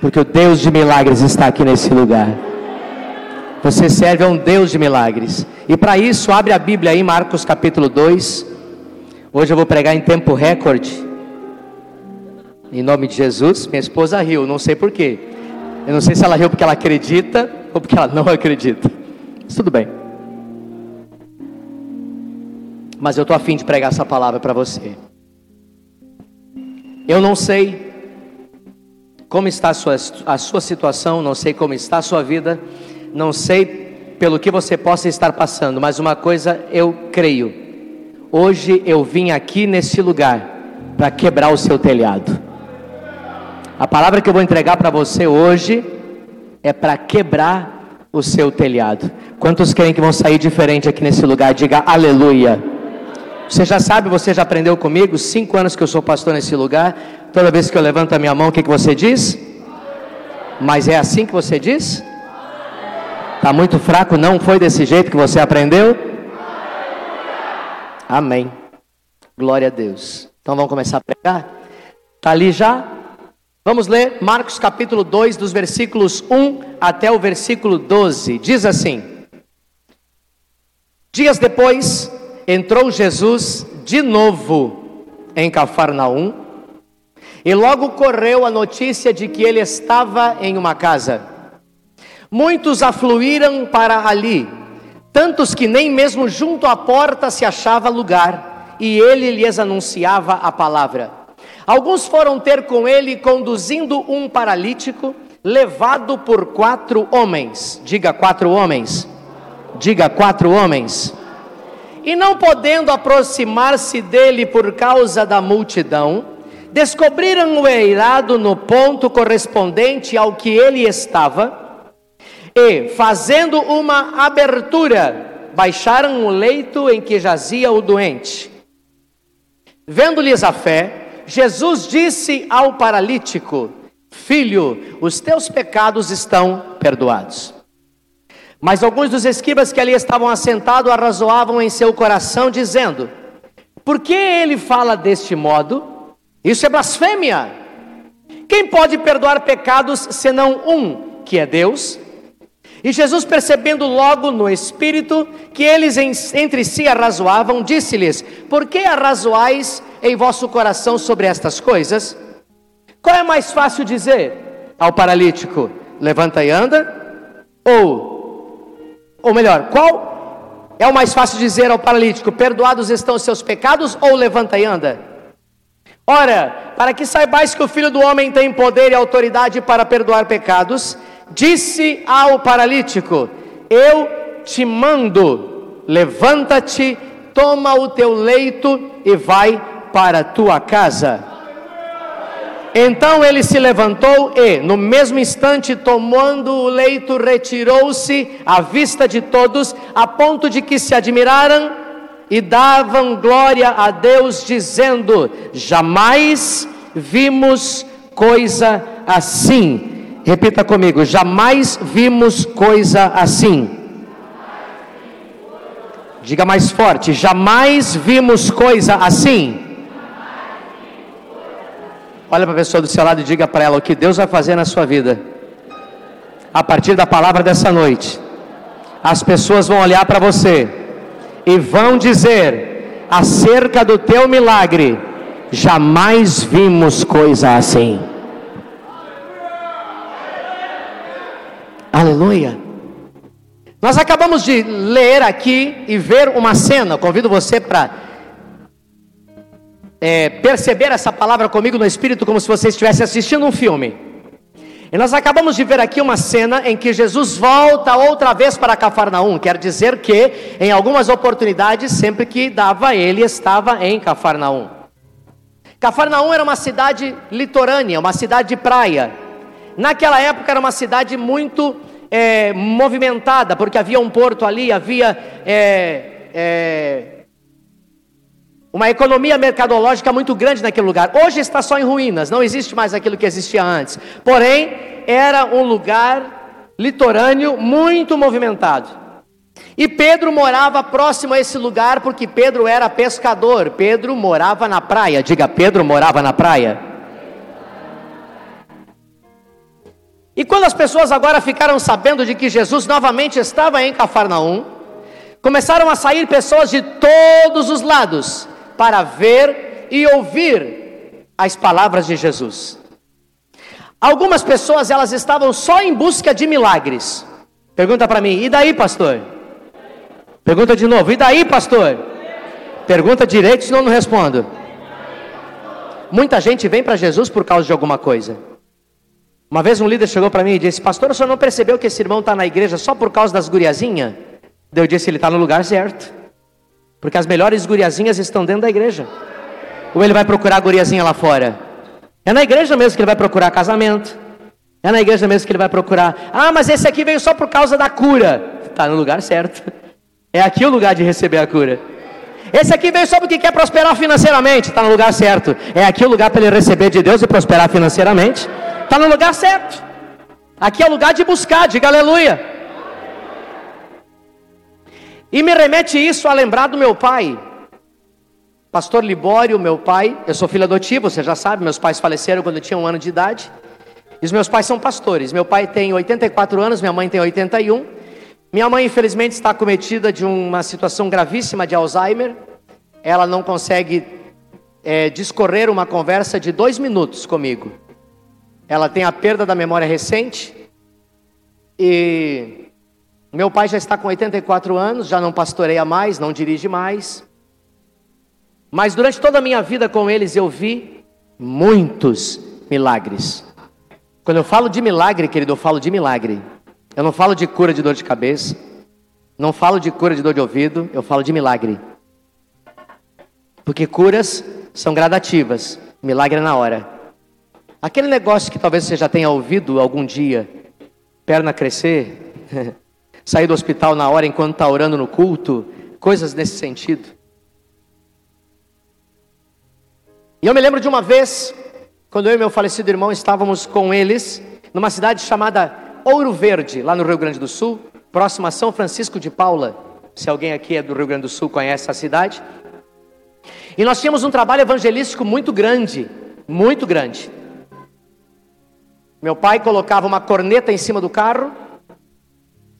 Porque o Deus de milagres está aqui nesse lugar. Você serve a um Deus de milagres. E para isso, abre a Bíblia aí, Marcos capítulo 2. Hoje eu vou pregar em tempo recorde. Em nome de Jesus. Minha esposa riu, não sei porquê. Eu não sei se ela riu porque ela acredita ou porque ela não acredita. Mas tudo bem. Mas eu estou afim de pregar essa palavra para você. Eu não sei como está a sua, a sua situação, não sei como está a sua vida, não sei pelo que você possa estar passando, mas uma coisa eu creio: hoje eu vim aqui nesse lugar para quebrar o seu telhado. A palavra que eu vou entregar para você hoje é para quebrar o seu telhado. Quantos creem que vão sair diferente aqui nesse lugar? Diga aleluia. Você já sabe, você já aprendeu comigo, cinco anos que eu sou pastor nesse lugar. Toda vez que eu levanto a minha mão, o que, que você diz? Mas é assim que você diz? Está muito fraco? Não foi desse jeito que você aprendeu? Amém. Glória a Deus. Então vamos começar a pregar? Está ali já? Vamos ler Marcos capítulo 2, dos versículos 1 até o versículo 12. Diz assim: Dias depois, entrou Jesus de novo em Cafarnaum, e logo correu a notícia de que ele estava em uma casa. Muitos afluíram para ali, tantos que nem mesmo junto à porta se achava lugar, e ele lhes anunciava a palavra. Alguns foram ter com ele, conduzindo um paralítico, levado por quatro homens. Diga quatro homens. Diga quatro homens. E não podendo aproximar-se dele por causa da multidão, descobriram o eirado no ponto correspondente ao que ele estava, e, fazendo uma abertura, baixaram o leito em que jazia o doente. Vendo-lhes a fé, Jesus disse ao paralítico: Filho, os teus pecados estão perdoados. Mas alguns dos escribas que ali estavam assentados arrazoavam em seu coração, dizendo: Por que ele fala deste modo? Isso é blasfêmia. Quem pode perdoar pecados senão um, que é Deus? E Jesus, percebendo logo no espírito que eles entre si arrazoavam, disse-lhes: Por que arrazoais em vosso coração sobre estas coisas? Qual é mais fácil dizer ao paralítico: Levanta e anda? Ou ou melhor, qual é o mais fácil dizer ao paralítico: Perdoados estão os seus pecados, ou levanta e anda? Ora, para que saibais que o Filho do Homem tem poder e autoridade para perdoar pecados, disse ao paralítico: Eu te mando, levanta-te, toma o teu leito e vai para tua casa. Então ele se levantou e, no mesmo instante, tomando o leito, retirou-se à vista de todos, a ponto de que se admiraram e davam glória a Deus, dizendo: Jamais vimos coisa assim. Repita comigo: Jamais vimos coisa assim. Diga mais forte: Jamais vimos coisa assim. Olha para a pessoa do seu lado e diga para ela o que Deus vai fazer na sua vida. A partir da palavra dessa noite, as pessoas vão olhar para você e vão dizer acerca do teu milagre: jamais vimos coisa assim. Aleluia. Nós acabamos de ler aqui e ver uma cena. Convido você para é, perceber essa palavra comigo no espírito, como se você estivesse assistindo um filme. E nós acabamos de ver aqui uma cena em que Jesus volta outra vez para Cafarnaum. Quer dizer que, em algumas oportunidades, sempre que dava, ele estava em Cafarnaum. Cafarnaum era uma cidade litorânea, uma cidade de praia. Naquela época era uma cidade muito é, movimentada, porque havia um porto ali, havia é, é uma economia mercadológica muito grande naquele lugar. Hoje está só em ruínas, não existe mais aquilo que existia antes. Porém, era um lugar litorâneo muito movimentado. E Pedro morava próximo a esse lugar porque Pedro era pescador. Pedro morava na praia. Diga, Pedro morava na praia. E quando as pessoas agora ficaram sabendo de que Jesus novamente estava em Cafarnaum, começaram a sair pessoas de todos os lados para ver e ouvir as palavras de Jesus. Algumas pessoas elas estavam só em busca de milagres. Pergunta para mim, e daí, pastor? Pergunta de novo, e daí, pastor? Pergunta direito, senão não respondo. Muita gente vem para Jesus por causa de alguma coisa. Uma vez um líder chegou para mim e disse: Pastor, o senhor não percebeu que esse irmão está na igreja só por causa das guriazinhas? Eu disse: Ele está no lugar certo. Porque as melhores guriazinhas estão dentro da igreja. Ou ele vai procurar guriazinha lá fora? É na igreja mesmo que ele vai procurar casamento. É na igreja mesmo que ele vai procurar. Ah, mas esse aqui veio só por causa da cura. Está no lugar certo. É aqui o lugar de receber a cura. Esse aqui veio só porque quer prosperar financeiramente. Está no lugar certo. É aqui o lugar para ele receber de Deus e prosperar financeiramente. Está no lugar certo. Aqui é o lugar de buscar, diga aleluia. E me remete isso a lembrar do meu pai. Pastor Libório, meu pai, eu sou filho adotivo, você já sabe, meus pais faleceram quando eu tinha um ano de idade. E os meus pais são pastores. Meu pai tem 84 anos, minha mãe tem 81. Minha mãe, infelizmente, está cometida de uma situação gravíssima de Alzheimer. Ela não consegue é, discorrer uma conversa de dois minutos comigo. Ela tem a perda da memória recente e meu pai já está com 84 anos, já não pastoreia mais, não dirige mais. Mas durante toda a minha vida com eles eu vi muitos milagres. Quando eu falo de milagre, querido, eu falo de milagre. Eu não falo de cura de dor de cabeça, não falo de cura de dor de ouvido, eu falo de milagre. Porque curas são gradativas, milagre é na hora. Aquele negócio que talvez você já tenha ouvido algum dia, perna crescer, sair do hospital na hora enquanto está orando no culto, coisas nesse sentido. E eu me lembro de uma vez, quando eu e meu falecido irmão estávamos com eles, numa cidade chamada Ouro Verde, lá no Rio Grande do Sul, próxima a São Francisco de Paula. Se alguém aqui é do Rio Grande do Sul, conhece a cidade. E nós tínhamos um trabalho evangelístico muito grande, muito grande. Meu pai colocava uma corneta em cima do carro,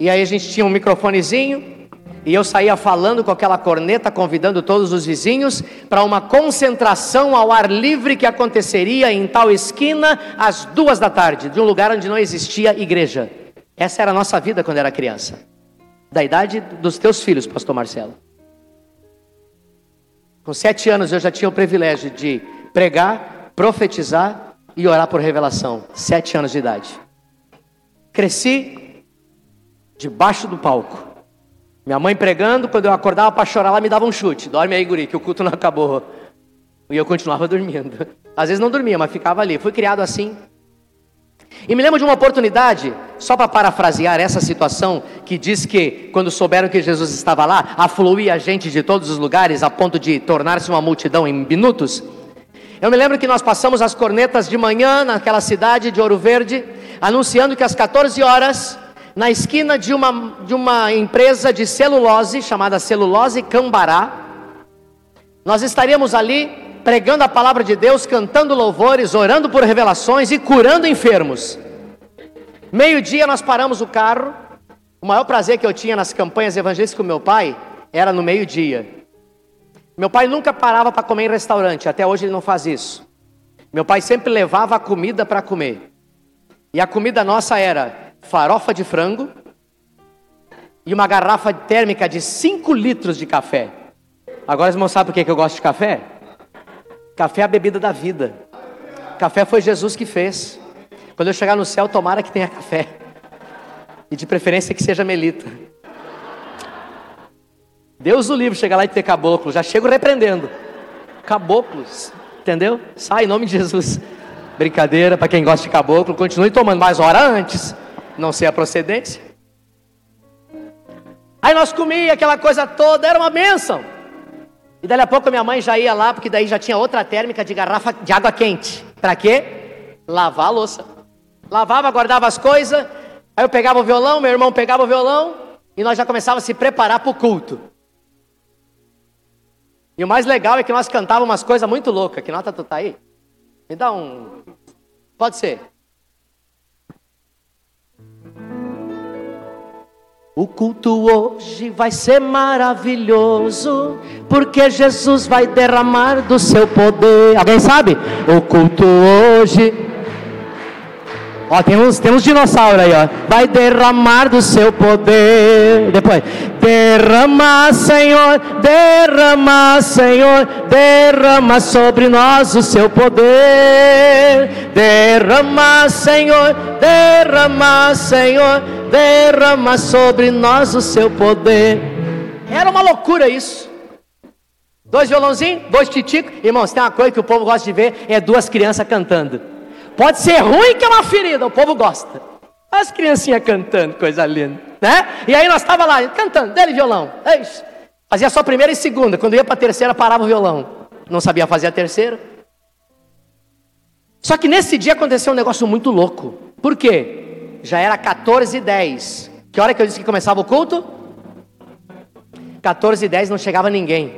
e aí a gente tinha um microfonezinho, e eu saía falando com aquela corneta, convidando todos os vizinhos para uma concentração ao ar livre que aconteceria em tal esquina às duas da tarde, de um lugar onde não existia igreja. Essa era a nossa vida quando era criança. Da idade dos teus filhos, pastor Marcelo. Com sete anos eu já tinha o privilégio de pregar, profetizar e orar por revelação, sete anos de idade. Cresci debaixo do palco. Minha mãe pregando, quando eu acordava para chorar, ela me dava um chute. Dorme aí, guri, que o culto não acabou. E eu continuava dormindo. Às vezes não dormia, mas ficava ali. Fui criado assim. E me lembro de uma oportunidade, só para parafrasear essa situação, que diz que quando souberam que Jesus estava lá, afluía gente de todos os lugares a ponto de tornar-se uma multidão em minutos. Eu me lembro que nós passamos as cornetas de manhã naquela cidade de Ouro Verde, anunciando que às 14 horas, na esquina de uma, de uma empresa de celulose, chamada Celulose Cambará, nós estaríamos ali pregando a palavra de Deus, cantando louvores, orando por revelações e curando enfermos. Meio-dia nós paramos o carro. O maior prazer que eu tinha nas campanhas evangelísticas com meu pai era no meio-dia. Meu pai nunca parava para comer em restaurante, até hoje ele não faz isso. Meu pai sempre levava a comida para comer. E a comida nossa era farofa de frango e uma garrafa térmica de 5 litros de café. Agora vocês vão saber por que eu gosto de café? Café é a bebida da vida. Café foi Jesus que fez. Quando eu chegar no céu, tomara que tenha café. E de preferência que seja melita. Deus o livre chegar lá e ter caboclo, já chego repreendendo. Caboclos, entendeu? Sai em nome de Jesus. Brincadeira, para quem gosta de caboclo, continue tomando mais hora antes, não sei a procedência. Aí nós comíamos aquela coisa toda, era uma bênção. E dali a pouco minha mãe já ia lá, porque daí já tinha outra térmica de garrafa de água quente. Para quê? Lavar a louça. Lavava, guardava as coisas. Aí eu pegava o violão, meu irmão pegava o violão, e nós já começávamos a se preparar para o culto. E o mais legal é que nós cantávamos umas coisas muito loucas. Que nota tu tá aí? Me dá um. Pode ser. O culto hoje vai ser maravilhoso, porque Jesus vai derramar do seu poder. Alguém sabe? O culto hoje. Ó, tem uns, tem uns dinossauros aí, ó. Vai derramar do seu poder. Depois, derrama, Senhor, derrama, Senhor, derrama sobre nós o seu poder. Derrama, Senhor, derrama, Senhor derrama sobre nós o seu poder. Era uma loucura isso. Dois violãozinhos, dois titicos. Irmãos, tem uma coisa que o povo gosta de ver: é duas crianças cantando. Pode ser ruim que é uma ferida, o povo gosta. As criancinhas cantando, coisa linda, né? E aí nós estava lá cantando, dele violão. Eixe. Fazia só primeira e segunda. Quando ia para a terceira, parava o violão. Não sabia fazer a terceira. Só que nesse dia aconteceu um negócio muito louco. Por quê? Já era 14 e 10. Que hora que eu disse que começava o culto? 14 e 10 não chegava ninguém.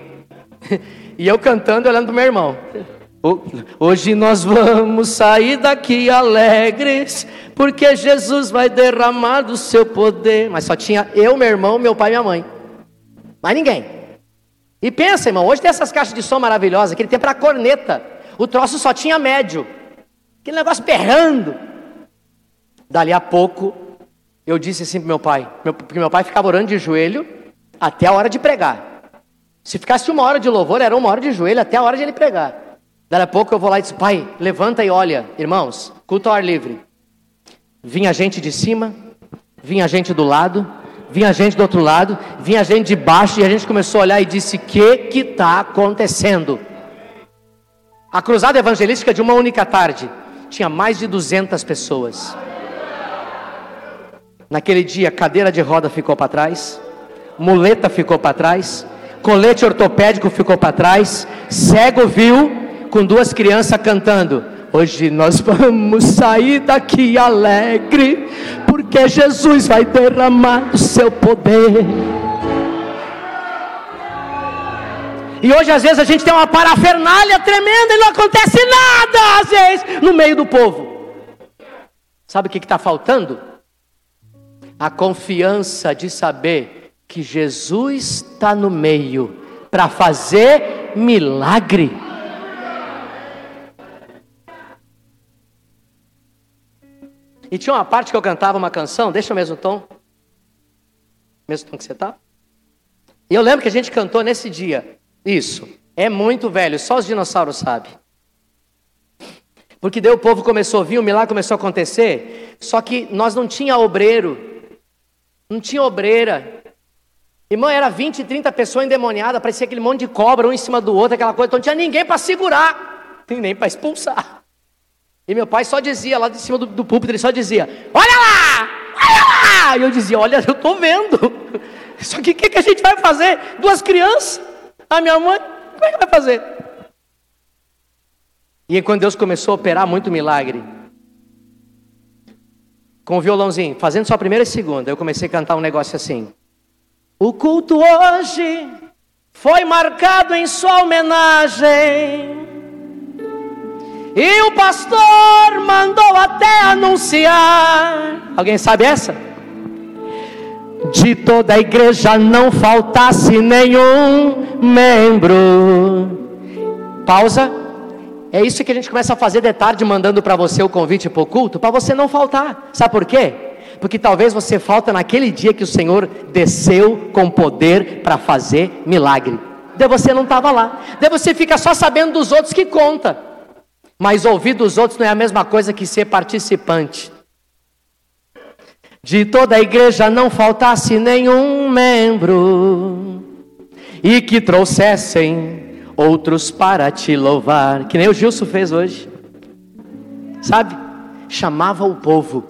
e eu cantando olhando para meu irmão. Hoje nós vamos sair daqui alegres, porque Jesus vai derramar do seu poder. Mas só tinha eu, meu irmão, meu pai e minha mãe. Mais ninguém. E pensa, irmão, hoje tem essas caixas de som maravilhosas, aquele tempo era corneta. O troço só tinha médio. Aquele negócio berrando. Dali a pouco, eu disse assim para meu pai, meu, porque meu pai ficava orando de joelho até a hora de pregar. Se ficasse uma hora de louvor, era uma hora de joelho até a hora de ele pregar. Dali a pouco eu vou lá e disse, pai, levanta e olha, irmãos, culto ao ar livre. Vinha gente de cima, vinha gente do lado, vinha gente do outro lado, vinha gente de baixo, e a gente começou a olhar e disse: que que está acontecendo? A cruzada evangelística de uma única tarde tinha mais de 200 pessoas. Naquele dia, cadeira de roda ficou para trás, muleta ficou para trás, colete ortopédico ficou para trás, cego viu com duas crianças cantando. Hoje nós vamos sair daqui alegre, porque Jesus vai derramar o seu poder. E hoje às vezes a gente tem uma parafernália tremenda e não acontece nada, às vezes, no meio do povo. Sabe o que está faltando? A confiança de saber que Jesus está no meio para fazer milagre. E tinha uma parte que eu cantava uma canção, deixa o mesmo tom. Mesmo tom que você tá? E eu lembro que a gente cantou nesse dia. Isso. É muito velho, só os dinossauros sabem. Porque daí o povo começou a vir, o milagre começou a acontecer. Só que nós não tinha obreiro não tinha obreira. Irmão, era 20, 30 pessoas endemoniadas, parecia aquele monte de cobra, um em cima do outro, aquela coisa, então não tinha ninguém para segurar, nem para expulsar. E meu pai só dizia, lá de cima do, do púlpito, ele só dizia: Olha lá! Olha lá! E eu dizia: Olha, eu estou vendo. Só que o que, que a gente vai fazer? Duas crianças, a minha mãe, como é que vai fazer? E quando Deus começou a operar muito milagre, com o violãozinho, fazendo só a primeira e segunda, eu comecei a cantar um negócio assim. O culto hoje foi marcado em sua homenagem. E o pastor mandou até anunciar. Alguém sabe essa? De toda a igreja não faltasse nenhum membro. Pausa. É isso que a gente começa a fazer de tarde, mandando para você o convite para o culto, para você não faltar. Sabe por quê? Porque talvez você falta naquele dia que o Senhor desceu com poder para fazer milagre. Daí você não estava lá. Daí você fica só sabendo dos outros que conta. Mas ouvir dos outros não é a mesma coisa que ser participante. De toda a igreja não faltasse nenhum membro e que trouxessem outros para te louvar, que nem o Gilson fez hoje, sabe? Chamava o povo,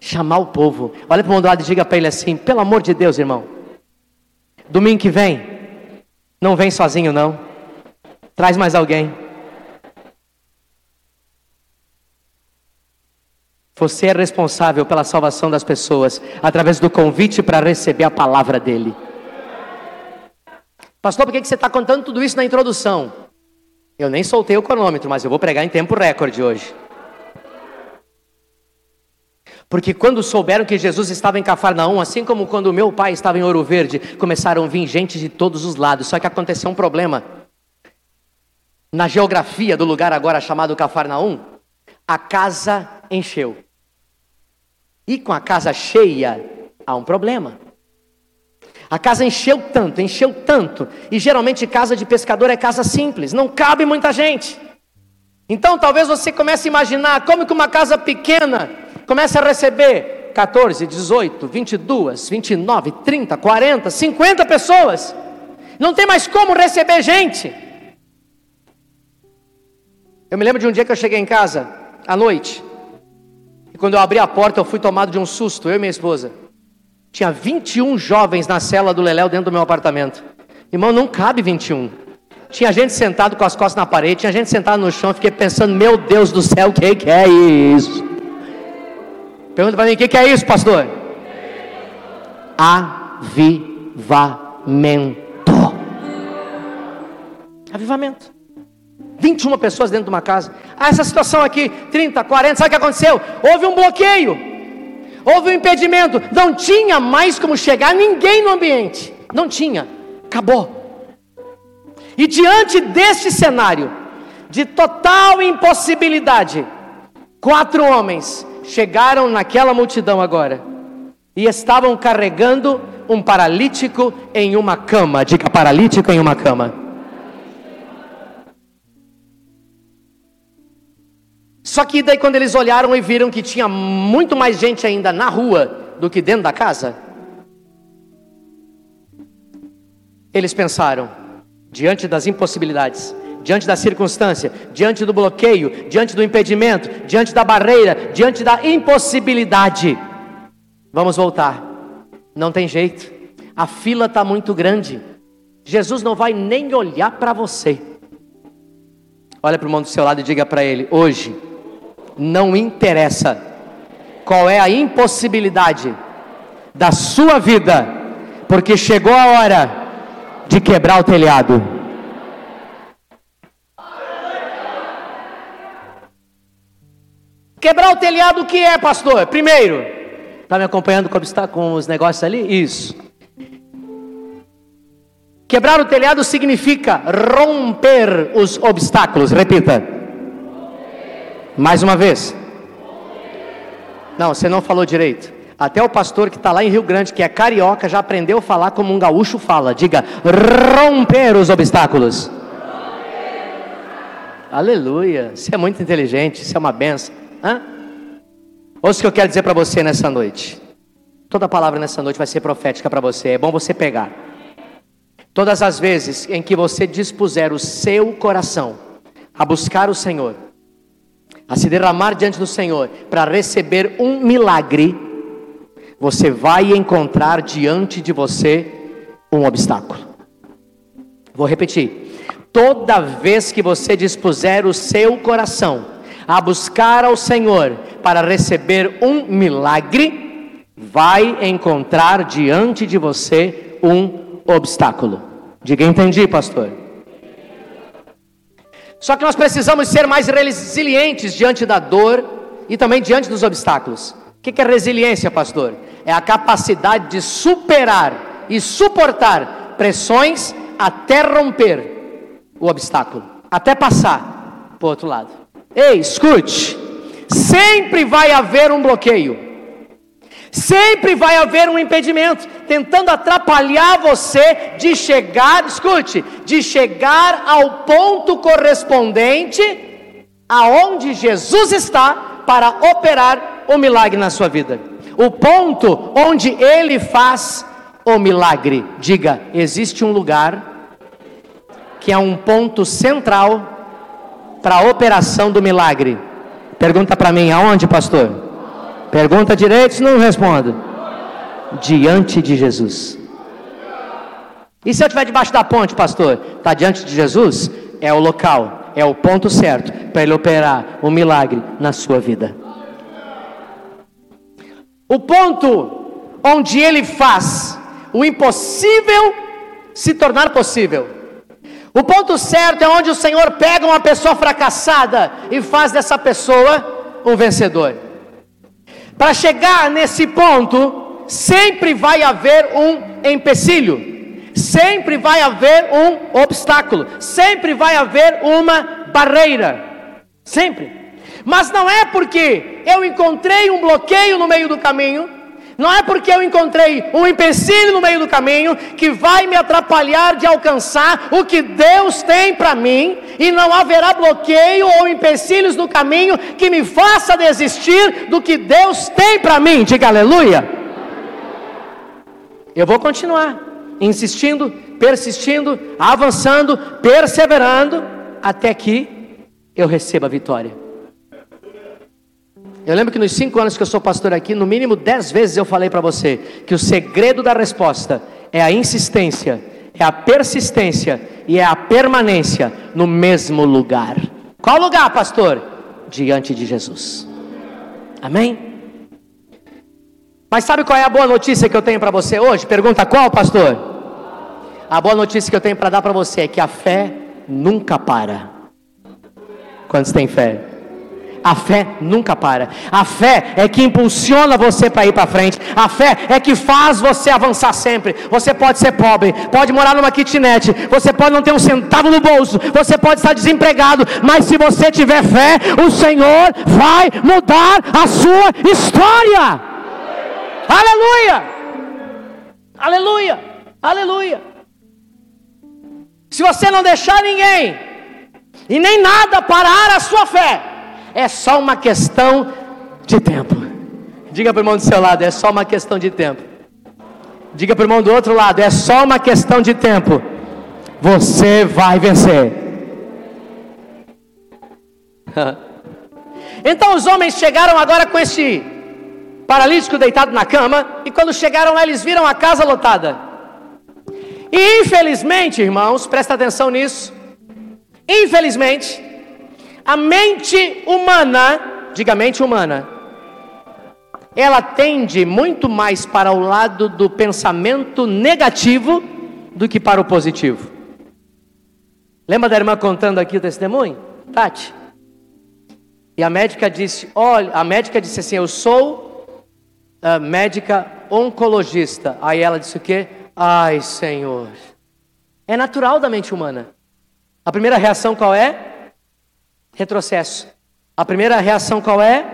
chamar o povo. Olha para o lado e diga para ele assim: pelo amor de Deus, irmão, domingo que vem, não vem sozinho, não, traz mais alguém. Você é responsável pela salvação das pessoas através do convite para receber a palavra dele. Pastor, por que você está contando tudo isso na introdução? Eu nem soltei o cronômetro, mas eu vou pregar em tempo recorde hoje. Porque quando souberam que Jesus estava em Cafarnaum, assim como quando meu pai estava em Ouro Verde, começaram a vir gente de todos os lados. Só que aconteceu um problema. Na geografia do lugar agora chamado Cafarnaum, a casa encheu. E com a casa cheia, há um problema. A casa encheu tanto, encheu tanto. E geralmente casa de pescador é casa simples, não cabe muita gente. Então talvez você comece a imaginar como que uma casa pequena começa a receber 14, 18, 22, 29, 30, 40, 50 pessoas. Não tem mais como receber gente. Eu me lembro de um dia que eu cheguei em casa, à noite. E quando eu abri a porta, eu fui tomado de um susto, eu e minha esposa. Tinha 21 jovens na cela do Leléu dentro do meu apartamento. Irmão, não cabe 21. Tinha gente sentado com as costas na parede, tinha gente sentada no chão. Fiquei pensando, meu Deus do céu, o que, que é isso? Pergunta para mim, o que, que é isso, pastor? Avivamento. Avivamento. 21 pessoas dentro de uma casa. Ah, essa situação aqui, 30, 40, sabe o que aconteceu? Houve um bloqueio, houve um impedimento, não tinha mais como chegar ninguém no ambiente. Não tinha, acabou. E diante deste cenário, de total impossibilidade, quatro homens chegaram naquela multidão agora e estavam carregando um paralítico em uma cama. Diga paralítico em uma cama. Só que daí quando eles olharam e viram que tinha muito mais gente ainda na rua do que dentro da casa, eles pensaram, diante das impossibilidades, diante da circunstância, diante do bloqueio, diante do impedimento, diante da barreira, diante da impossibilidade. Vamos voltar. Não tem jeito. A fila está muito grande. Jesus não vai nem olhar para você. Olha para o irmão do seu lado e diga para ele: hoje, não interessa qual é a impossibilidade da sua vida, porque chegou a hora de quebrar o telhado. Quebrar o telhado, o que é, pastor? Primeiro, está me acompanhando como está com os negócios ali? Isso. Quebrar o telhado significa romper os obstáculos. Repita. Mais uma vez. Não, você não falou direito. Até o pastor que está lá em Rio Grande, que é carioca, já aprendeu a falar como um gaúcho fala. Diga, romper os obstáculos. Aleluia. Você é muito inteligente, isso é uma benção. Hã? Ouça o que eu quero dizer para você nessa noite. Toda palavra nessa noite vai ser profética para você. É bom você pegar. Todas as vezes em que você dispuser o seu coração a buscar o Senhor, a se derramar diante do Senhor para receber um milagre, você vai encontrar diante de você um obstáculo. Vou repetir. Toda vez que você dispuser o seu coração a buscar ao Senhor para receber um milagre, vai encontrar diante de você um obstáculo. Diga, entendi, pastor. Só que nós precisamos ser mais resilientes diante da dor e também diante dos obstáculos. O que é resiliência, pastor? É a capacidade de superar e suportar pressões até romper o obstáculo, até passar para o outro lado. Ei, escute. Sempre vai haver um bloqueio. Sempre vai haver um impedimento tentando atrapalhar você de chegar, escute, de chegar ao ponto correspondente aonde Jesus está para operar o milagre na sua vida. O ponto onde ele faz o milagre. Diga, existe um lugar que é um ponto central para a operação do milagre? Pergunta para mim, aonde, pastor? Pergunta direito, não respondo. Diante de Jesus. E se eu estiver debaixo da ponte, pastor? Está diante de Jesus? É o local, é o ponto certo para ele operar o milagre na sua vida. O ponto onde ele faz o impossível se tornar possível. O ponto certo é onde o Senhor pega uma pessoa fracassada e faz dessa pessoa um vencedor. Para chegar nesse ponto, sempre vai haver um empecilho sempre vai haver um obstáculo, sempre vai haver uma barreira, sempre. Mas não é porque eu encontrei um bloqueio no meio do caminho, não é porque eu encontrei um empecilho no meio do caminho que vai me atrapalhar de alcançar o que Deus tem para mim, e não haverá bloqueio ou empecilhos no caminho que me faça desistir do que Deus tem para mim. Diga aleluia. Eu vou continuar insistindo, persistindo, avançando, perseverando, até que eu receba a vitória. Eu lembro que nos cinco anos que eu sou pastor aqui, no mínimo dez vezes eu falei para você que o segredo da resposta é a insistência, é a persistência e é a permanência no mesmo lugar. Qual lugar, pastor? Diante de Jesus. Amém? Mas sabe qual é a boa notícia que eu tenho para você hoje? Pergunta qual, pastor? A boa notícia que eu tenho para dar para você é que a fé nunca para. Quantos têm fé? A fé nunca para. A fé é que impulsiona você para ir para frente. A fé é que faz você avançar sempre. Você pode ser pobre, pode morar numa kitnet, você pode não ter um centavo no bolso, você pode estar desempregado, mas se você tiver fé, o Senhor vai mudar a sua história. Aleluia! Aleluia! Aleluia! Se você não deixar ninguém e nem nada parar a sua fé, é só uma questão de tempo. Diga para o irmão do seu lado, é só uma questão de tempo. Diga para o irmão do outro lado, é só uma questão de tempo. Você vai vencer. então os homens chegaram agora com este paralítico deitado na cama, e quando chegaram lá, eles viram a casa lotada. E infelizmente, irmãos, presta atenção nisso. Infelizmente, a mente humana, diga mente humana, ela tende muito mais para o lado do pensamento negativo do que para o positivo. Lembra da irmã contando aqui o testemunho? Tati. E a médica disse: Olha, a médica disse assim: Eu sou a médica oncologista. Aí ela disse o quê? Ai, Senhor. É natural da mente humana. A primeira reação qual é? Retrocesso. A primeira reação qual é?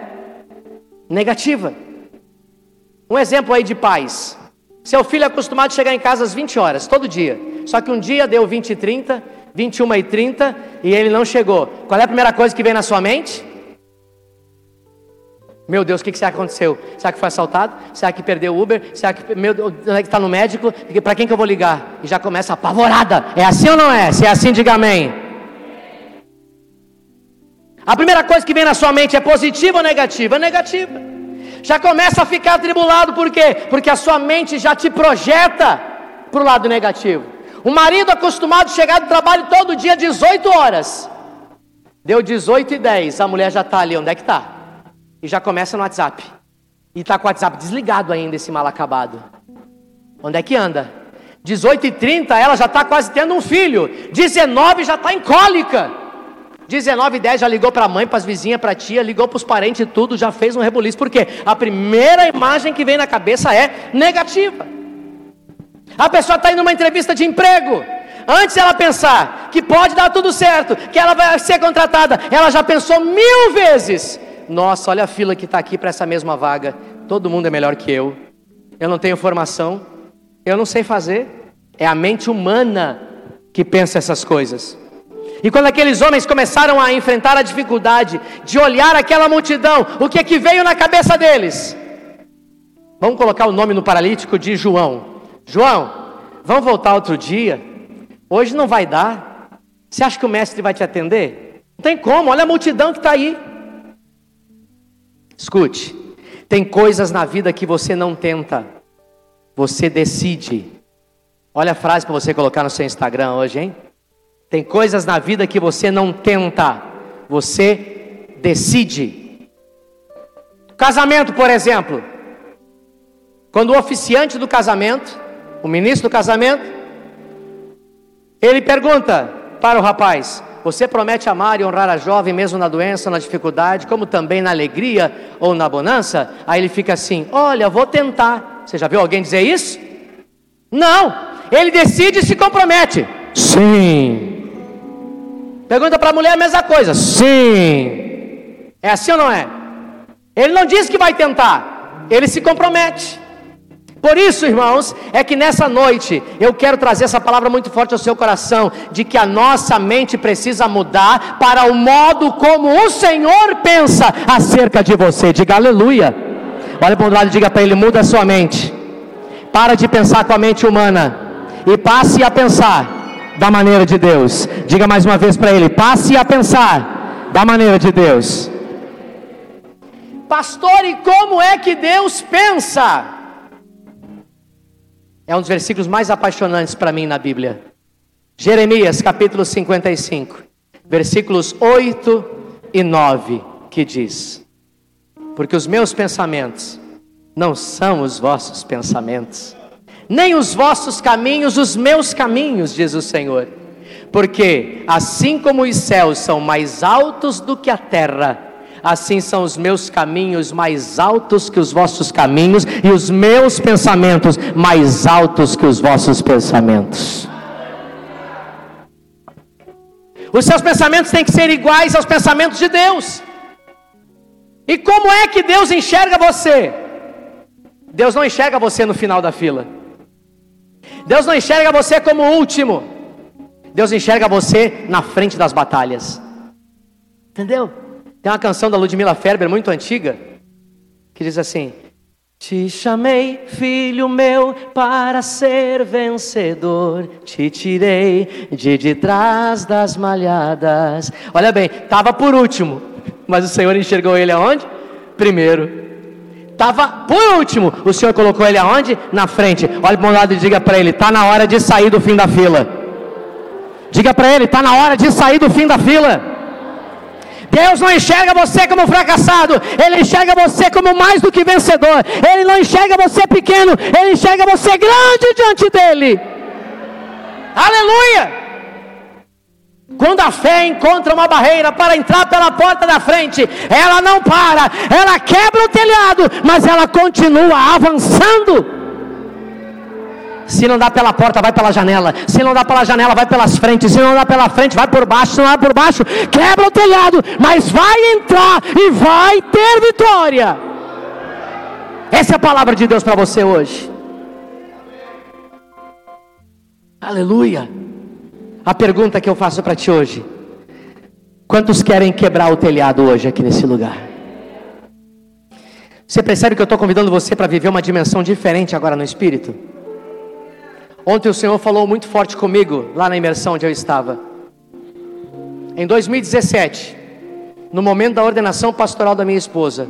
Negativa. Um exemplo aí de pais. Seu filho é acostumado a chegar em casa às 20 horas, todo dia. Só que um dia deu 20 e 30, 21 e 30 e ele não chegou. Qual é a primeira coisa que vem na sua mente? Meu Deus, o que, que será que aconteceu? Será que foi assaltado? Será que perdeu o Uber? Será que, meu onde é está no médico? Para quem que eu vou ligar? E já começa apavorada. É assim ou não é? Se é assim, diga amém. A primeira coisa que vem na sua mente é positiva ou negativa? É negativa. Já começa a ficar atribulado, por quê? Porque a sua mente já te projeta para o lado negativo. O marido acostumado a chegar do trabalho todo dia 18 horas. Deu 18 e 10, a mulher já está ali, onde é que está? E já começa no WhatsApp. E está com o WhatsApp desligado ainda, esse mal acabado. Onde é que anda? 18 e 30 ela já está quase tendo um filho. 19 já está em cólica. 19 e 10 já ligou para a mãe, para as vizinhas, para a tia, ligou para os parentes e tudo, já fez um rebuliço. Por quê? A primeira imagem que vem na cabeça é negativa. A pessoa está indo numa entrevista de emprego. Antes ela pensar que pode dar tudo certo, que ela vai ser contratada, ela já pensou mil vezes nossa, olha a fila que está aqui para essa mesma vaga. Todo mundo é melhor que eu. Eu não tenho formação. Eu não sei fazer. É a mente humana que pensa essas coisas. E quando aqueles homens começaram a enfrentar a dificuldade de olhar aquela multidão, o que é que veio na cabeça deles? Vamos colocar o nome no paralítico de João. João, vamos voltar outro dia? Hoje não vai dar. Você acha que o mestre vai te atender? Não tem como, olha a multidão que está aí. Escute, tem coisas na vida que você não tenta, você decide. Olha a frase para você colocar no seu Instagram hoje, hein? Tem coisas na vida que você não tenta, você decide. Casamento, por exemplo. Quando o oficiante do casamento, o ministro do casamento, ele pergunta para o rapaz: Você promete amar e honrar a jovem mesmo na doença, na dificuldade, como também na alegria ou na bonança? Aí ele fica assim: Olha, vou tentar. Você já viu alguém dizer isso? Não. Ele decide e se compromete. Sim. Pergunta para a mulher a mesma coisa. Sim. É assim ou não é? Ele não diz que vai tentar, ele se compromete. Por isso, irmãos, é que nessa noite eu quero trazer essa palavra muito forte ao seu coração, de que a nossa mente precisa mudar para o modo como o Senhor pensa acerca de você. Diga aleluia. Olha para o lado e diga para ele: muda a sua mente. Para de pensar com a mente humana e passe a pensar da maneira de Deus. Diga mais uma vez para ele: passe a pensar da maneira de Deus. Pastor, e como é que Deus pensa? É um dos versículos mais apaixonantes para mim na Bíblia. Jeremias capítulo 55, versículos 8 e 9, que diz: Porque os meus pensamentos não são os vossos pensamentos, nem os vossos caminhos os meus caminhos, diz o Senhor. Porque assim como os céus são mais altos do que a terra, assim são os meus caminhos mais altos que os vossos caminhos, e os meus pensamentos mais altos que os vossos pensamentos. Os seus pensamentos têm que ser iguais aos pensamentos de Deus. E como é que Deus enxerga você? Deus não enxerga você no final da fila. Deus não enxerga você como último. Deus enxerga você na frente das batalhas. Entendeu? Tem uma canção da Ludmilla Ferber muito antiga que diz assim: Te chamei, filho meu, para ser vencedor. Te tirei de detrás das malhadas. Olha bem, estava por último, mas o Senhor enxergou ele aonde? Primeiro. Estava por último, o Senhor colocou ele aonde? Na frente. Olha para o lado e diga para ele: está na hora de sair do fim da fila. Diga para ele: está na hora de sair do fim da fila. Deus não enxerga você como fracassado, Ele enxerga você como mais do que vencedor. Ele não enxerga você pequeno, Ele enxerga você grande diante dEle. Aleluia! Quando a fé encontra uma barreira para entrar pela porta da frente, ela não para, ela quebra o telhado, mas ela continua avançando. Se não dá pela porta, vai pela janela. Se não dá pela janela, vai pelas frentes. Se não dá pela frente, vai por baixo. Se não dá por baixo, quebra o telhado. Mas vai entrar e vai ter vitória. Essa é a palavra de Deus para você hoje. Aleluia. A pergunta que eu faço para ti hoje: Quantos querem quebrar o telhado hoje aqui nesse lugar? Você percebe que eu estou convidando você para viver uma dimensão diferente agora no Espírito? Ontem o Senhor falou muito forte comigo, lá na imersão onde eu estava. Em 2017, no momento da ordenação pastoral da minha esposa,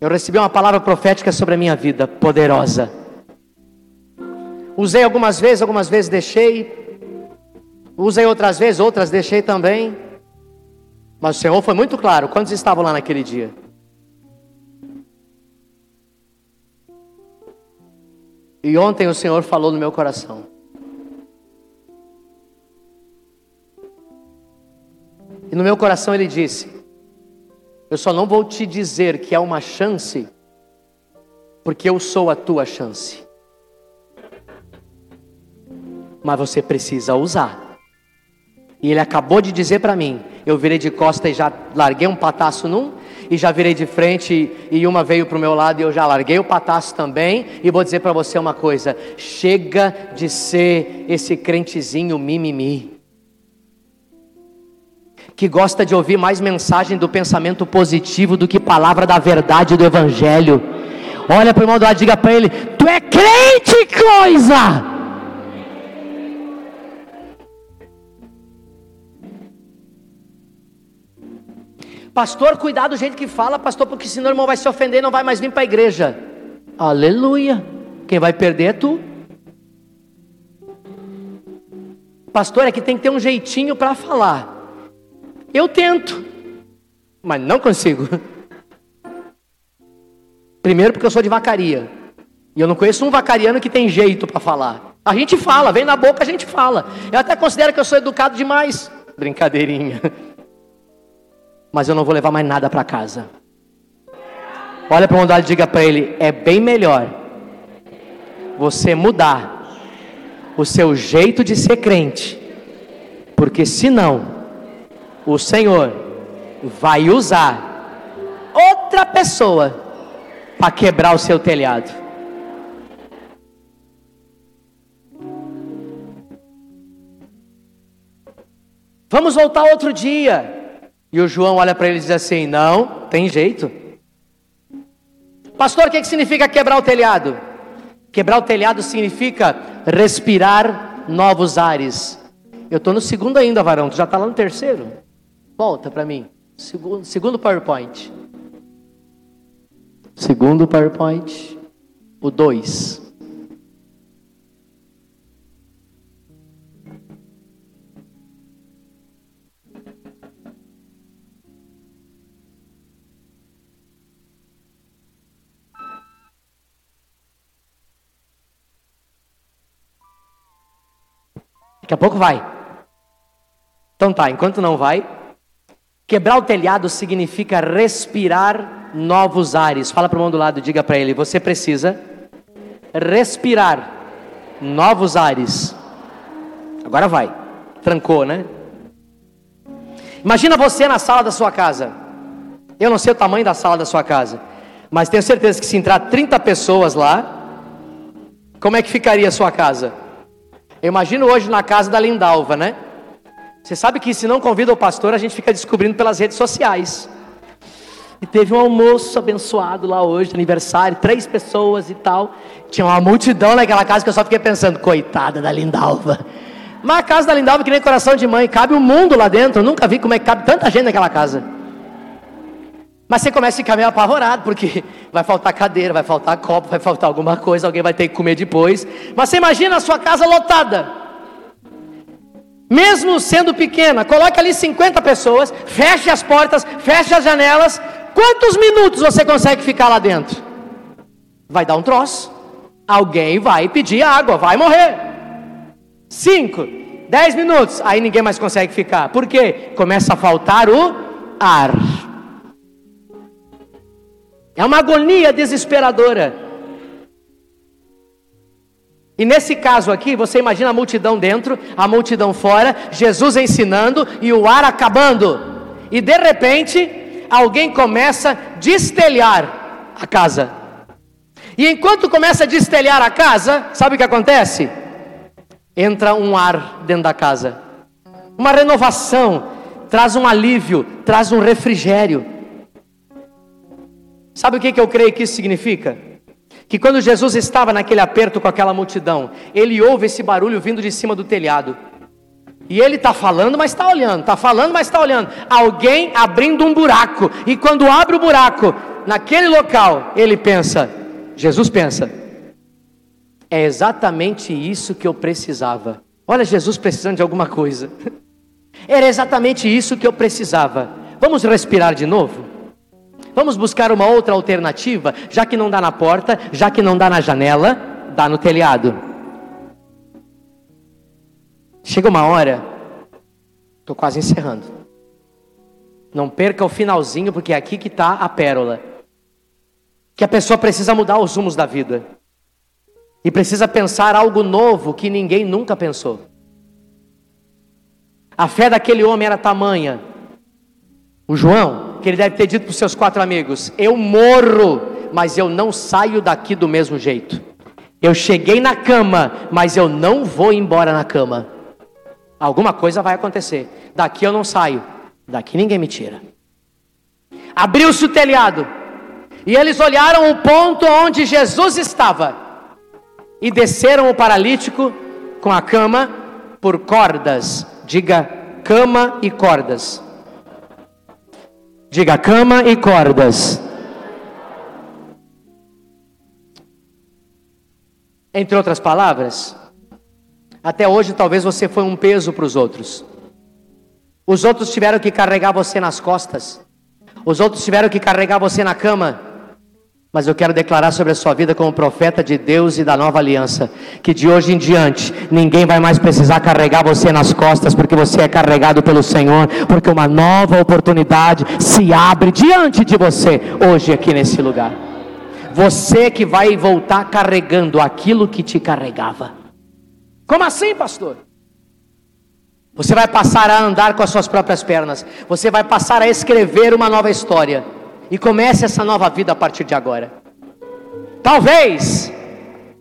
eu recebi uma palavra profética sobre a minha vida, poderosa. Usei algumas vezes, algumas vezes deixei. Usei outras vezes, outras deixei também. Mas o Senhor foi muito claro. Quantos estavam lá naquele dia? E ontem o Senhor falou no meu coração. E no meu coração ele disse: Eu só não vou te dizer que é uma chance, porque eu sou a tua chance. Mas você precisa usar. E ele acabou de dizer para mim: eu virei de costa e já larguei um pataço num, e já virei de frente e uma veio para o meu lado e eu já larguei o pataço também. E vou dizer para você uma coisa: chega de ser esse crentezinho mimimi. Que gosta de ouvir mais mensagem do pensamento positivo do que palavra da verdade do Evangelho. Olha para o irmão do lado e diga para ele: Tu é crente, coisa! Pastor, cuidado do jeito que fala, pastor, porque senão o irmão vai se ofender e não vai mais vir para a igreja. Aleluia. Quem vai perder é tu. Pastor, é que tem que ter um jeitinho para falar. Eu tento, mas não consigo. Primeiro, porque eu sou de vacaria. E eu não conheço um vacariano que tem jeito para falar. A gente fala, vem na boca, a gente fala. Eu até considero que eu sou educado demais. Brincadeirinha. Mas eu não vou levar mais nada para casa. Olha para o lado e diga para ele: é bem melhor você mudar o seu jeito de ser crente, porque senão o Senhor vai usar outra pessoa para quebrar o seu telhado. Vamos voltar outro dia. E o João olha para ele e diz assim: Não, tem jeito. Pastor, o que, que significa quebrar o telhado? Quebrar o telhado significa respirar novos ares. Eu estou no segundo ainda, varão. Tu já está lá no terceiro? Volta para mim. Segundo, segundo PowerPoint. Segundo PowerPoint. O 2. Daqui a pouco vai. Então tá, enquanto não vai, quebrar o telhado significa respirar novos ares. Fala para o irmão do lado, diga para ele, você precisa respirar novos ares. Agora vai. Trancou, né? Imagina você na sala da sua casa. Eu não sei o tamanho da sala da sua casa, mas tenho certeza que se entrar 30 pessoas lá, como é que ficaria a sua casa? Eu imagino hoje na casa da Lindalva, né? Você sabe que se não convida o pastor, a gente fica descobrindo pelas redes sociais. E teve um almoço abençoado lá hoje, aniversário, três pessoas e tal. Tinha uma multidão naquela casa que eu só fiquei pensando, coitada da Lindalva. Mas a casa da Lindalva que nem coração de mãe, cabe o um mundo lá dentro. Eu nunca vi como é que cabe tanta gente naquela casa. Mas você começa a ficar meio apavorado, porque vai faltar cadeira, vai faltar copo, vai faltar alguma coisa, alguém vai ter que comer depois. Mas você imagina a sua casa lotada. Mesmo sendo pequena, coloque ali 50 pessoas, feche as portas, feche as janelas. Quantos minutos você consegue ficar lá dentro? Vai dar um troço. Alguém vai pedir água, vai morrer. Cinco, dez minutos, aí ninguém mais consegue ficar. Por quê? Começa a faltar o ar. É uma agonia desesperadora. E nesse caso aqui, você imagina a multidão dentro, a multidão fora, Jesus ensinando e o ar acabando. E de repente, alguém começa a destelhar a casa. E enquanto começa a destelhar a casa, sabe o que acontece? Entra um ar dentro da casa. Uma renovação, traz um alívio, traz um refrigério. Sabe o que, que eu creio que isso significa? Que quando Jesus estava naquele aperto com aquela multidão, ele ouve esse barulho vindo de cima do telhado. E ele está falando, mas está olhando, está falando, mas está olhando. Alguém abrindo um buraco. E quando abre o buraco, naquele local, ele pensa, Jesus pensa, é exatamente isso que eu precisava. Olha, Jesus precisando de alguma coisa. Era exatamente isso que eu precisava. Vamos respirar de novo? Vamos buscar uma outra alternativa, já que não dá na porta, já que não dá na janela, dá no telhado. Chega uma hora, estou quase encerrando. Não perca o finalzinho, porque é aqui que está a pérola. Que a pessoa precisa mudar os rumos da vida. E precisa pensar algo novo que ninguém nunca pensou. A fé daquele homem era tamanha. O João, que ele deve ter dito para os seus quatro amigos: Eu morro, mas eu não saio daqui do mesmo jeito. Eu cheguei na cama, mas eu não vou embora na cama. Alguma coisa vai acontecer. Daqui eu não saio, daqui ninguém me tira. Abriu-se o telhado, e eles olharam o ponto onde Jesus estava, e desceram o paralítico com a cama por cordas. Diga cama e cordas. Diga cama e cordas. Entre outras palavras, até hoje talvez você foi um peso para os outros. Os outros tiveram que carregar você nas costas. Os outros tiveram que carregar você na cama. Mas eu quero declarar sobre a sua vida como profeta de Deus e da nova aliança, que de hoje em diante ninguém vai mais precisar carregar você nas costas, porque você é carregado pelo Senhor, porque uma nova oportunidade se abre diante de você hoje aqui nesse lugar. Você que vai voltar carregando aquilo que te carregava. Como assim, pastor? Você vai passar a andar com as suas próprias pernas. Você vai passar a escrever uma nova história. E comece essa nova vida a partir de agora. Talvez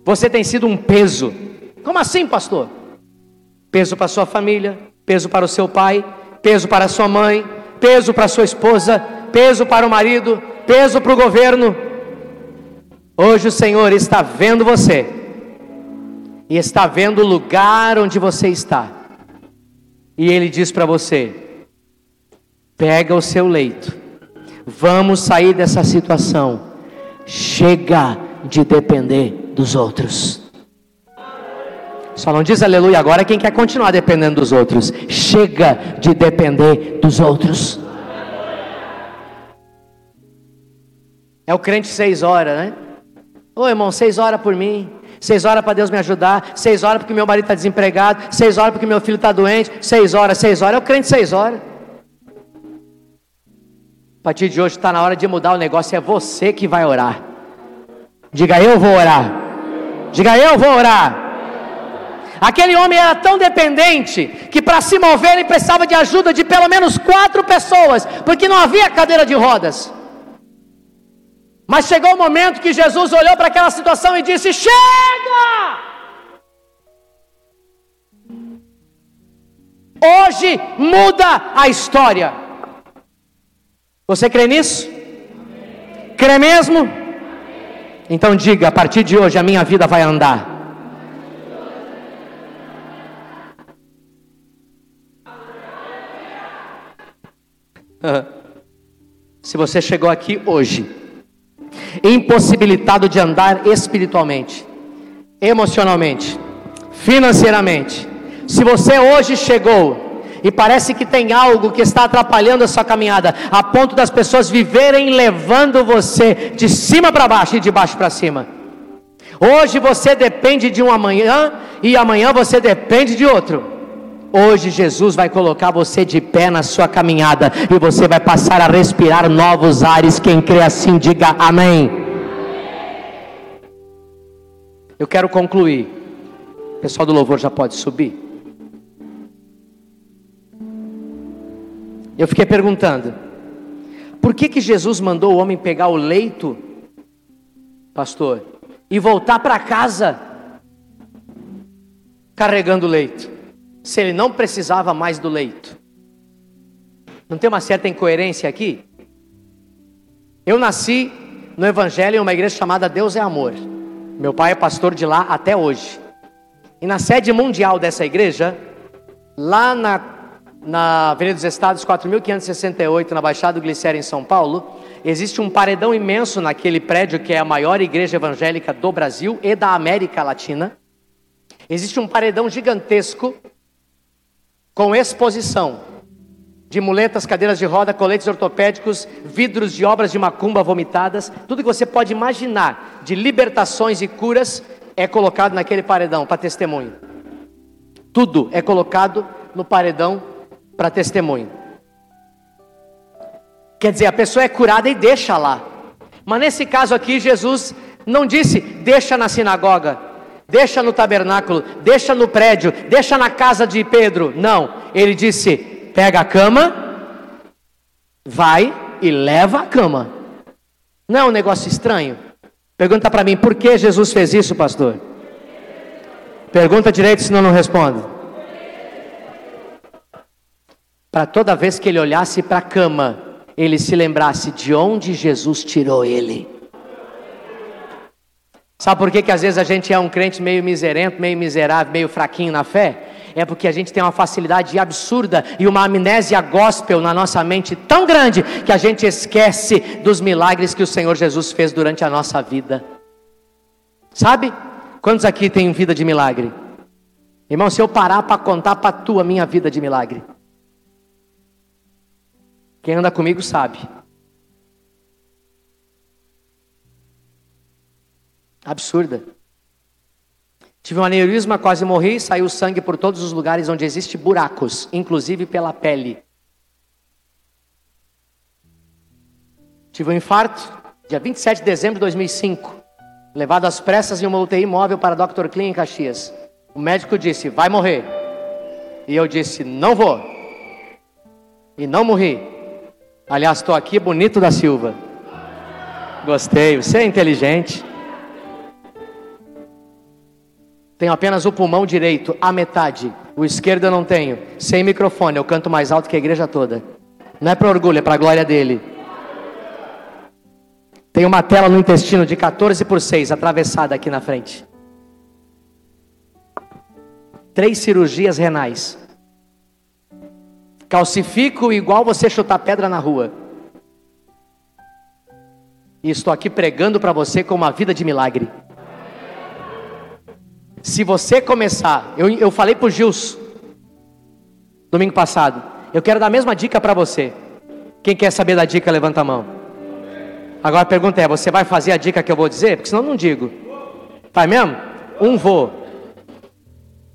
você tenha sido um peso. Como assim, pastor? Peso para sua família, peso para o seu pai, peso para sua mãe, peso para sua esposa, peso para o marido, peso para o governo. Hoje o Senhor está vendo você e está vendo o lugar onde você está. E Ele diz para você: pega o seu leito Vamos sair dessa situação. Chega de depender dos outros. Só não diz aleluia agora quem quer continuar dependendo dos outros. Chega de depender dos outros. É o crente seis horas, né? Ô irmão, seis horas por mim. Seis horas para Deus me ajudar. Seis horas porque meu marido está desempregado. Seis horas porque meu filho está doente. Seis horas, seis horas. É o crente seis horas. A partir de hoje está na hora de mudar o negócio, é você que vai orar. Diga eu vou orar. Diga eu vou orar. Aquele homem era tão dependente que para se mover ele precisava de ajuda de pelo menos quatro pessoas, porque não havia cadeira de rodas. Mas chegou o momento que Jesus olhou para aquela situação e disse: Chega! Hoje muda a história. Você crê nisso? Amém. Crê mesmo? Amém. Então diga: a partir de hoje a minha vida vai andar. Se você chegou aqui hoje, impossibilitado de andar espiritualmente, emocionalmente, financeiramente, se você hoje chegou e parece que tem algo que está atrapalhando a sua caminhada, a ponto das pessoas viverem levando você de cima para baixo e de baixo para cima. Hoje você depende de um amanhã e amanhã você depende de outro. Hoje Jesus vai colocar você de pé na sua caminhada e você vai passar a respirar novos ares. Quem crê assim, diga amém. Eu quero concluir. O pessoal do louvor já pode subir. Eu fiquei perguntando, por que que Jesus mandou o homem pegar o leito, pastor, e voltar para casa carregando o leito, se ele não precisava mais do leito? Não tem uma certa incoerência aqui? Eu nasci no Evangelho em uma igreja chamada Deus é Amor. Meu pai é pastor de lá até hoje. E na sede mundial dessa igreja, lá na na Avenida dos Estados, 4.568, na Baixada do Glicério, em São Paulo, existe um paredão imenso naquele prédio que é a maior igreja evangélica do Brasil e da América Latina. Existe um paredão gigantesco com exposição de muletas, cadeiras de roda, coletes ortopédicos, vidros de obras de macumba vomitadas, tudo que você pode imaginar de libertações e curas é colocado naquele paredão para testemunho. Tudo é colocado no paredão para testemunho. Quer dizer, a pessoa é curada e deixa lá. Mas nesse caso aqui, Jesus não disse deixa na sinagoga, deixa no tabernáculo, deixa no prédio, deixa na casa de Pedro. Não, ele disse: pega a cama, vai e leva a cama. Não é um negócio estranho? Pergunta para mim, por que Jesus fez isso, pastor? Pergunta direito, senão não respondo para toda vez que ele olhasse para a cama, ele se lembrasse de onde Jesus tirou ele. Sabe por que, que às vezes a gente é um crente meio miserento, meio miserável, meio fraquinho na fé? É porque a gente tem uma facilidade absurda e uma amnésia gospel na nossa mente tão grande que a gente esquece dos milagres que o Senhor Jesus fez durante a nossa vida. Sabe? Quantos aqui têm vida de milagre? Irmão, se eu parar para contar para tu a minha vida de milagre, quem anda comigo sabe. Absurda. Tive um aneurisma, quase morri, saiu sangue por todos os lugares onde existem buracos, inclusive pela pele. Tive um infarto, dia 27 de dezembro de 2005, levado às pressas em uma UTI móvel para Dr. Clean em Caxias. O médico disse: vai morrer. E eu disse: não vou. E não morri. Aliás, estou aqui bonito da Silva. Gostei, você é inteligente. Tenho apenas o pulmão direito, a metade. O esquerdo eu não tenho. Sem microfone, eu canto mais alto que a igreja toda. Não é para orgulho, é para a glória dele. Tem uma tela no intestino de 14 por 6 atravessada aqui na frente. Três cirurgias renais. Calcifico igual você chutar pedra na rua. E estou aqui pregando para você com uma vida de milagre. Se você começar, eu, eu falei para o Gils, domingo passado, eu quero dar a mesma dica para você. Quem quer saber da dica, levanta a mão. Agora a pergunta é: você vai fazer a dica que eu vou dizer? Porque senão eu não digo. Vai mesmo? Um vou.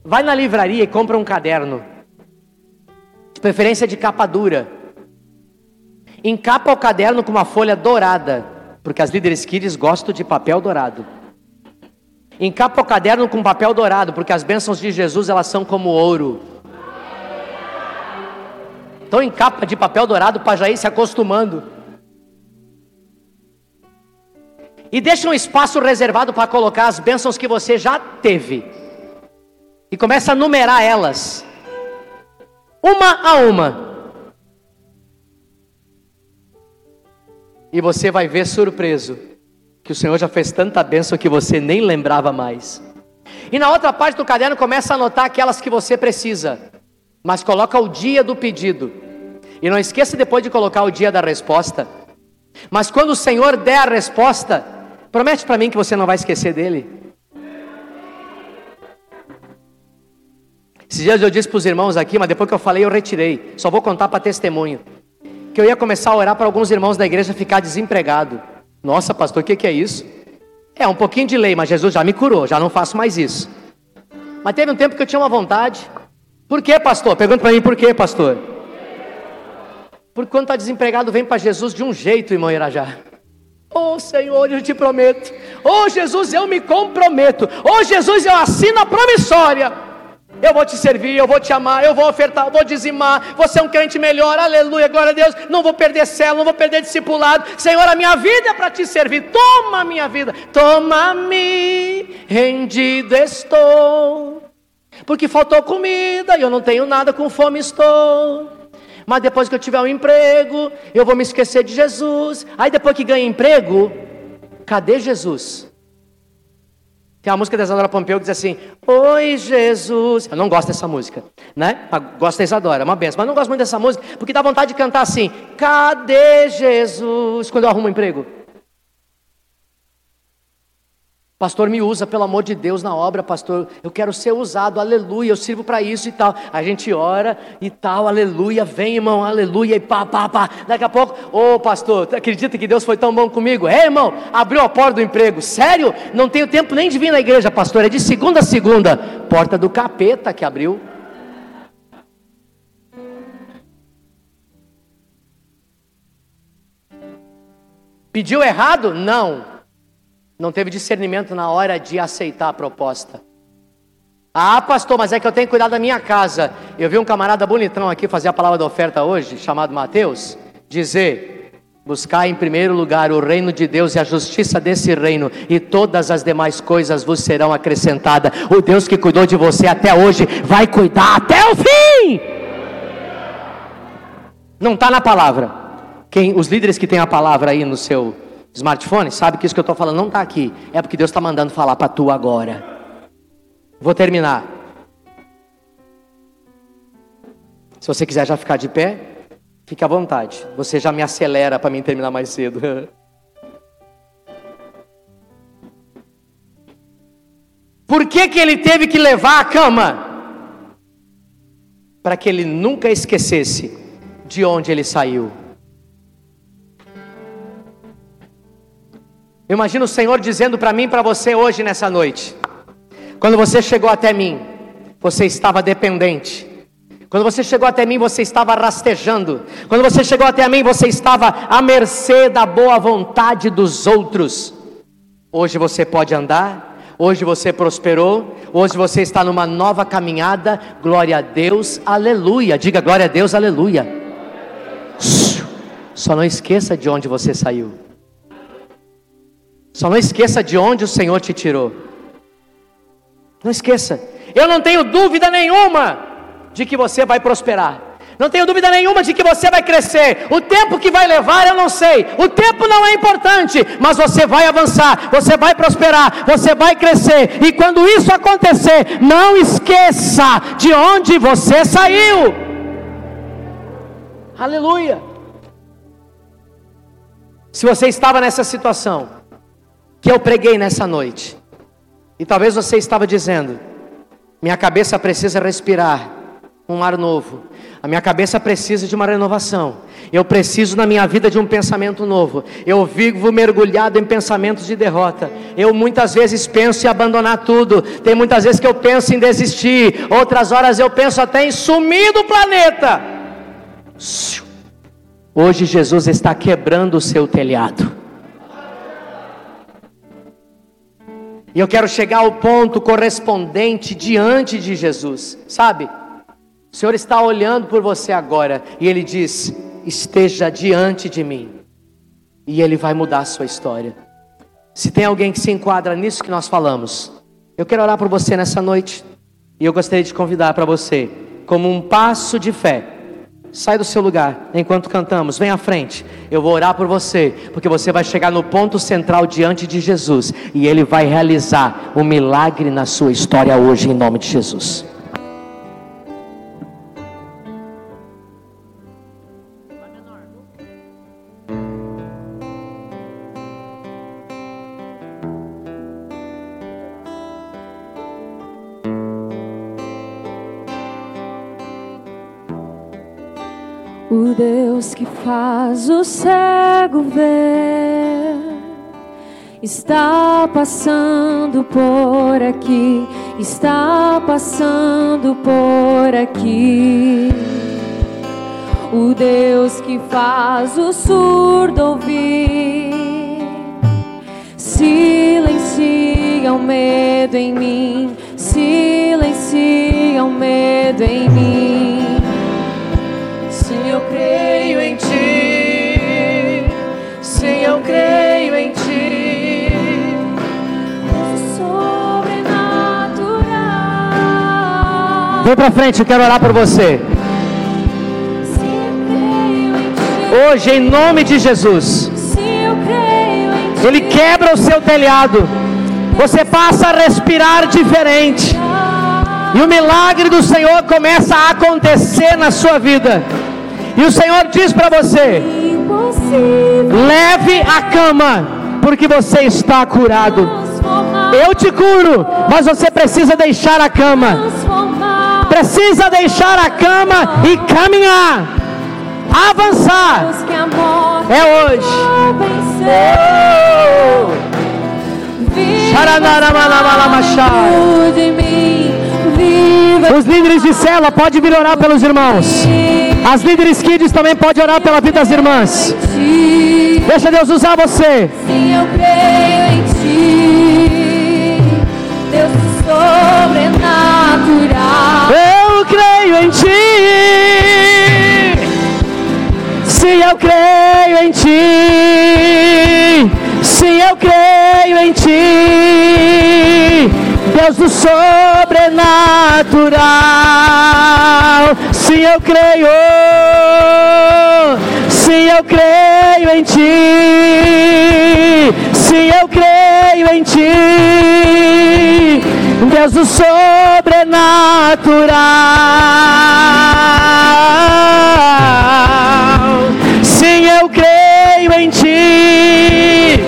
Vai na livraria e compra um caderno. De preferência de capa dura. Encapa o caderno com uma folha dourada. Porque as líderes kids gostam de papel dourado. Encapa o caderno com papel dourado. Porque as bênçãos de Jesus elas são como ouro. Então encapa de papel dourado para já ir se acostumando. E deixa um espaço reservado para colocar as bênçãos que você já teve. E começa a numerar elas. Uma a uma. E você vai ver surpreso que o Senhor já fez tanta bênção que você nem lembrava mais. E na outra parte do caderno começa a anotar aquelas que você precisa. Mas coloca o dia do pedido. E não esqueça depois de colocar o dia da resposta. Mas quando o Senhor der a resposta, Promete para mim que você não vai esquecer dele. Esses dias eu disse para os irmãos aqui, mas depois que eu falei eu retirei. Só vou contar para testemunho. Que eu ia começar a orar para alguns irmãos da igreja ficar desempregado. Nossa, pastor, o que, que é isso? É um pouquinho de lei, mas Jesus já me curou, já não faço mais isso. Mas teve um tempo que eu tinha uma vontade. Por que, pastor? Pergunta para mim por que, pastor? Porque quando está desempregado, vem para Jesus de um jeito, irmão Irajá. Oh Senhor, eu te prometo. Oh Jesus, eu me comprometo. Oh Jesus, eu assino a promissória. Eu vou te servir, eu vou te amar, eu vou ofertar, eu vou dizimar. Você é um crente melhor, aleluia, glória a Deus. Não vou perder célula, não vou perder discipulado. Senhor, a minha vida é para te servir. Toma a minha vida, toma-me, rendido estou. Porque faltou comida e eu não tenho nada, com fome estou mas depois que eu tiver um emprego, eu vou me esquecer de Jesus. Aí depois que ganha emprego, cadê Jesus? Tem uma música da Isadora Pompeu que diz assim: Oi Jesus. Eu não gosto dessa música, né? Gosto da Isadora, é uma benção. Mas não gosto muito dessa música porque dá vontade de cantar assim: Cadê Jesus? Quando eu arrumo um emprego. Pastor, me usa, pelo amor de Deus, na obra, pastor. Eu quero ser usado, aleluia, eu sirvo para isso e tal. A gente ora e tal, aleluia, vem, irmão, aleluia, e pá, pá, pá. Daqui a pouco, ô oh, pastor, acredita que Deus foi tão bom comigo? É, irmão, abriu a porta do emprego. Sério? Não tenho tempo nem de vir na igreja, pastor, é de segunda a segunda. Porta do capeta que abriu. Pediu errado? Não não teve discernimento na hora de aceitar a proposta. Ah, pastor, mas é que eu tenho que cuidar da minha casa. Eu vi um camarada bonitão aqui fazer a palavra da oferta hoje, chamado Mateus, dizer: buscar em primeiro lugar o reino de Deus e a justiça desse reino, e todas as demais coisas vos serão acrescentadas. O Deus que cuidou de você até hoje vai cuidar até o fim. Não está na palavra. Quem, os líderes que têm a palavra aí no seu smartphone, sabe que isso que eu estou falando não está aqui. É porque Deus está mandando falar para tu agora. Vou terminar. Se você quiser já ficar de pé, fique à vontade. Você já me acelera para mim terminar mais cedo. Por que, que ele teve que levar a cama? Para que ele nunca esquecesse de onde ele saiu. Imagina o Senhor dizendo para mim e para você hoje nessa noite. Quando você chegou até mim, você estava dependente. Quando você chegou até mim, você estava rastejando. Quando você chegou até mim, você estava à mercê da boa vontade dos outros. Hoje você pode andar, hoje você prosperou, hoje você está numa nova caminhada. Glória a Deus, aleluia. Diga glória a Deus, aleluia. Só não esqueça de onde você saiu. Só não esqueça de onde o Senhor te tirou. Não esqueça. Eu não tenho dúvida nenhuma de que você vai prosperar. Não tenho dúvida nenhuma de que você vai crescer. O tempo que vai levar, eu não sei. O tempo não é importante, mas você vai avançar, você vai prosperar, você vai crescer. E quando isso acontecer, não esqueça de onde você saiu. Aleluia. Se você estava nessa situação, que eu preguei nessa noite. E talvez você estava dizendo: minha cabeça precisa respirar um ar novo. A minha cabeça precisa de uma renovação. Eu preciso na minha vida de um pensamento novo. Eu vivo mergulhado em pensamentos de derrota. Eu muitas vezes penso em abandonar tudo. Tem muitas vezes que eu penso em desistir. Outras horas eu penso até em sumir do planeta. Hoje Jesus está quebrando o seu telhado. E eu quero chegar ao ponto correspondente diante de Jesus, sabe? O Senhor está olhando por você agora e Ele diz: esteja diante de mim, e Ele vai mudar a sua história. Se tem alguém que se enquadra nisso que nós falamos, eu quero orar por você nessa noite, e eu gostaria de convidar para você, como um passo de fé, Sai do seu lugar enquanto cantamos, vem à frente. Eu vou orar por você, porque você vai chegar no ponto central diante de Jesus e ele vai realizar um milagre na sua história hoje em nome de Jesus. Deus que faz o cego ver. Está passando por aqui, está passando por aqui. O Deus que faz o surdo ouvir, silencia o medo em mim, silencia o medo em mim Vem para frente, eu quero orar por você. Hoje, em nome de Jesus. Ele quebra o seu telhado. Você passa a respirar diferente. E o milagre do Senhor começa a acontecer na sua vida. E o Senhor diz para você: leve a cama, porque você está curado. Eu te curo, mas você precisa deixar a cama. Precisa deixar a cama e caminhar. Avançar. É hoje. Os líderes de cela pode vir orar pelos irmãos. As líderes kids também pode orar pela vida das irmãs. Deixa Deus usar você. Sim, eu creio em ti. Deus sobrenatural. Em ti. Sim, eu creio em ti. Sim, eu creio em ti. Deus do sobrenatural. Sim, eu creio. Sim, eu creio em ti. Sim, eu creio em ti. Deus do sobrenatural. Sim, eu creio em ti.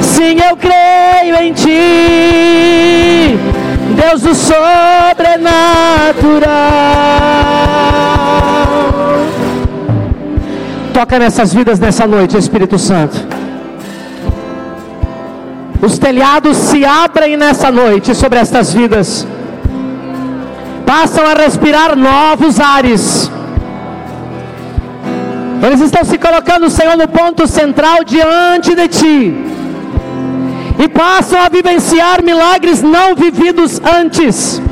Sim, eu creio em ti. Deus do sobrenatural. Toca nessas vidas nessa noite, Espírito Santo. Os telhados se abrem nessa noite sobre estas vidas. Passam a respirar novos ares. Eles estão se colocando, Senhor, no ponto central diante de Ti. E passam a vivenciar milagres não vividos antes.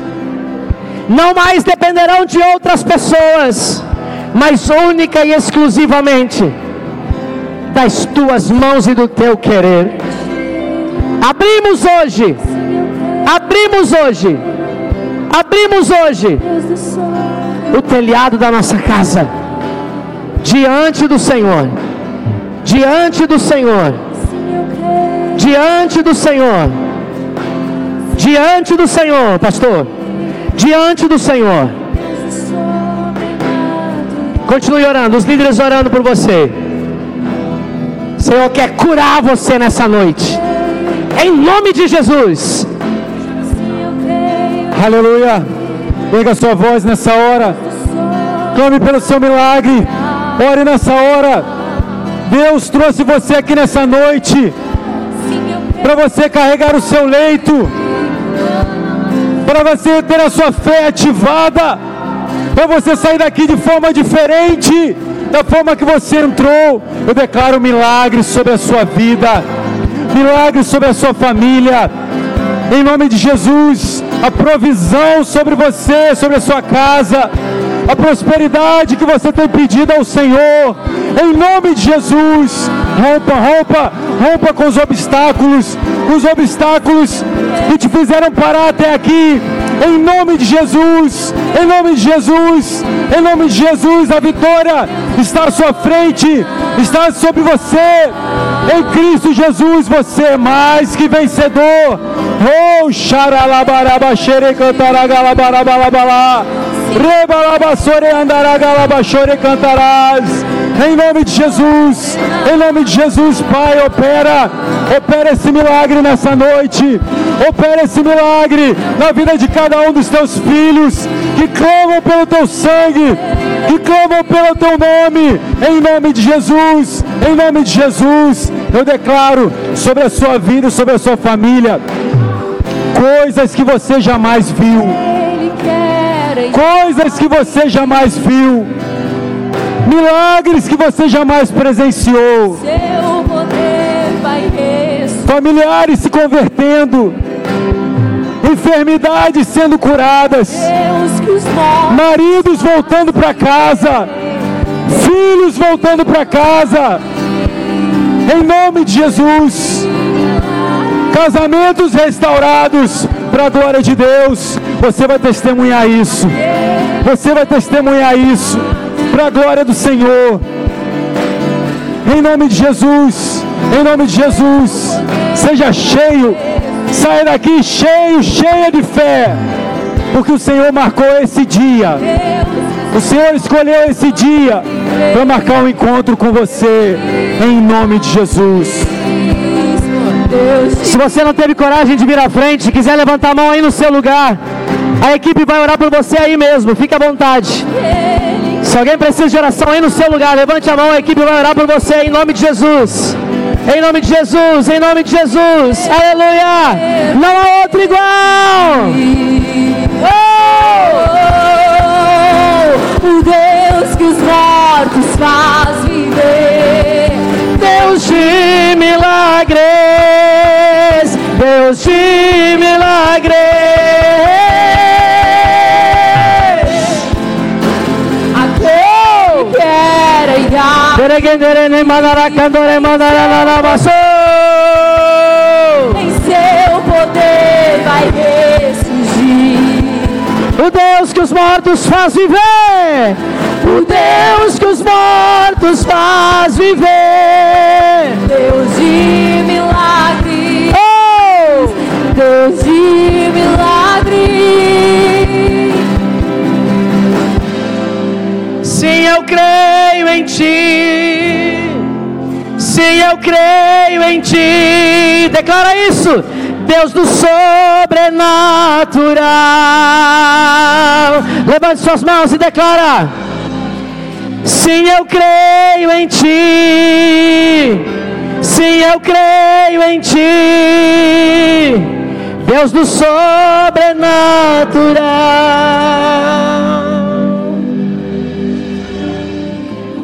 Não mais dependerão de outras pessoas, mas única e exclusivamente das tuas mãos e do teu querer. Abrimos hoje, abrimos hoje, abrimos hoje o telhado da nossa casa diante do Senhor, diante do Senhor, diante do Senhor, diante do Senhor, pastor, diante do Senhor. Continue orando, os líderes orando por você. O Senhor quer curar você nessa noite, em nome de Jesus. Aleluia. Pega a sua voz nessa hora. Clame pelo seu milagre. Ore nessa hora. Deus trouxe você aqui nessa noite para você carregar o seu leito, para você ter a sua fé ativada, para você sair daqui de forma diferente da forma que você entrou. Eu declaro milagres sobre a sua vida, milagres sobre a sua família, em nome de Jesus, a provisão sobre você, sobre a sua casa, a prosperidade que você tem pedido ao Senhor, em nome de Jesus, rompa, rompa, rompa com os obstáculos, os obstáculos que te fizeram parar até aqui, em nome de Jesus, em nome de Jesus, em nome de Jesus, a vitória está à sua frente, está sobre você, em Cristo Jesus, você é mais que vencedor. Oh, xaralabaraba, xerecantaragalabarabalabalá. Rebalabassore andaragalabaxore cantarás. Em nome de Jesus, em nome de Jesus, Pai, opera, opera esse milagre nessa noite, opera esse milagre na vida de cada um dos teus filhos que clamam pelo teu sangue, que clamam pelo teu nome, em nome de Jesus, em nome de Jesus, eu declaro sobre a sua vida, sobre a sua família, coisas que você jamais viu, coisas que você jamais viu, milagres que você jamais presenciou, seu poder vai familiares se convertendo, enfermidades sendo curadas, maridos voltando para casa, filhos voltando para casa, em nome de Jesus, casamentos restaurados para a glória de Deus. Você vai testemunhar isso, você vai testemunhar isso para a glória do Senhor, em nome de Jesus, em nome de Jesus, seja cheio, saia daqui cheio, cheia de fé, porque o Senhor marcou esse dia. O Senhor escolheu esse dia para marcar um encontro com você, em nome de Jesus. Se você não teve coragem de vir à frente, quiser levantar a mão aí no seu lugar, a equipe vai orar por você aí mesmo, fique à vontade. Se alguém precisa de oração aí no seu lugar, levante a mão, a equipe vai orar por você em nome de Jesus. Em nome de Jesus, em nome de Jesus, aleluia! Não há outro igual! Oh, o Deus que os mortos faz viver. Deus de milagres, há Teregenderene mandaracandore mandaralabaçô. em seu poder vai ressurgir. O Deus que os mortos faz viver. O Deus que os mortos faz viver. Deus de milagre, Oh! Deus de milagre. Sim, eu creio em ti. Sim, eu creio em ti. Declara isso. Deus do sobrenatural. Levante suas mãos e declara. Sim, eu creio em ti. Sim, eu creio em ti. Deus do sobrenatural.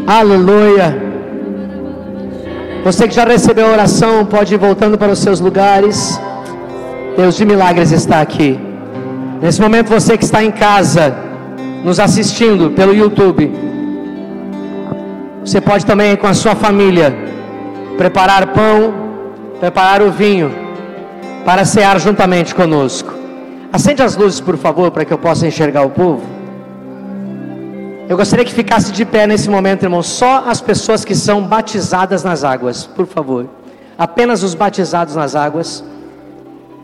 Aleluia. Você que já recebeu a oração, pode ir voltando para os seus lugares. Deus de milagres está aqui. Nesse momento, você que está em casa, nos assistindo pelo YouTube, você pode também com a sua família preparar pão, preparar o vinho para cear juntamente conosco. Acende as luzes, por favor, para que eu possa enxergar o povo. Eu gostaria que ficasse de pé nesse momento, irmão, só as pessoas que são batizadas nas águas, por favor. Apenas os batizados nas águas.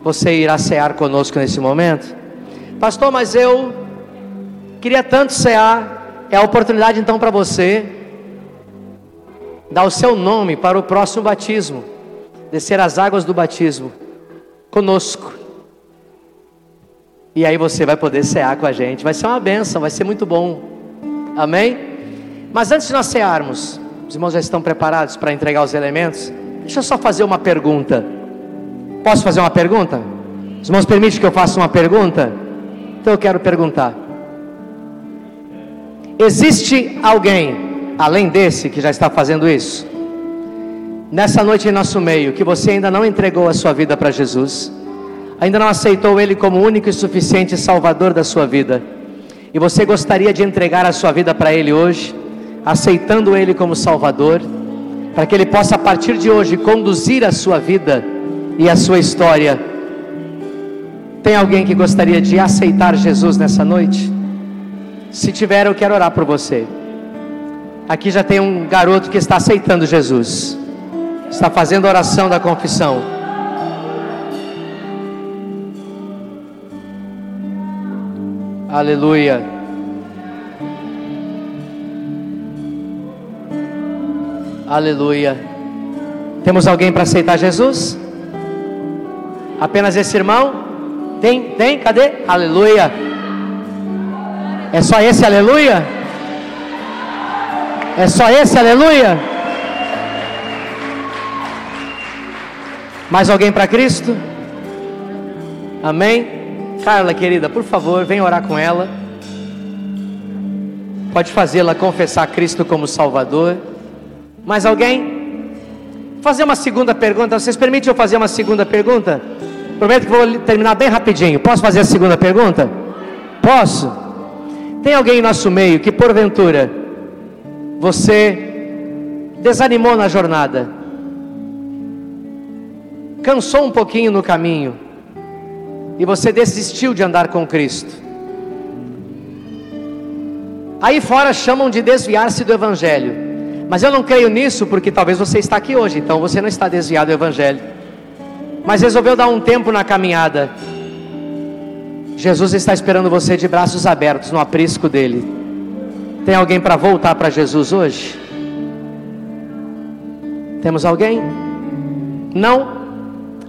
Você irá cear conosco nesse momento. Pastor, mas eu queria tanto cear. É a oportunidade então para você dar o seu nome para o próximo batismo, descer as águas do batismo conosco. E aí você vai poder cear com a gente. Vai ser uma benção, vai ser muito bom. Amém? Mas antes de nós cearmos, os irmãos já estão preparados para entregar os elementos? Deixa eu só fazer uma pergunta. Posso fazer uma pergunta? Os irmãos permitem que eu faça uma pergunta? Então eu quero perguntar: Existe alguém, além desse, que já está fazendo isso? nessa noite em nosso meio, que você ainda não entregou a sua vida para Jesus, ainda não aceitou Ele como único e suficiente Salvador da sua vida, e você gostaria de entregar a sua vida para Ele hoje, aceitando Ele como Salvador, para que Ele possa a partir de hoje conduzir a sua vida e a sua história. Tem alguém que gostaria de aceitar Jesus nessa noite? Se tiver, eu quero orar por você. Aqui já tem um garoto que está aceitando Jesus está fazendo a oração da confissão. Aleluia. Aleluia. Temos alguém para aceitar Jesus? Apenas esse irmão? Tem? Tem? Cadê? Aleluia. É só esse aleluia? É só esse aleluia? Mais alguém para Cristo? Amém? Carla, querida, por favor, vem orar com ela. Pode fazê-la confessar Cristo como Salvador. Mais alguém? Fazer uma segunda pergunta. Vocês permitem eu fazer uma segunda pergunta? Prometo que vou terminar bem rapidinho. Posso fazer a segunda pergunta? Posso? Tem alguém em nosso meio que porventura você desanimou na jornada? cansou um pouquinho no caminho e você desistiu de andar com Cristo. Aí fora chamam de desviar-se do Evangelho, mas eu não creio nisso porque talvez você está aqui hoje, então você não está desviado do Evangelho, mas resolveu dar um tempo na caminhada. Jesus está esperando você de braços abertos no aprisco dele. Tem alguém para voltar para Jesus hoje? Temos alguém? Não?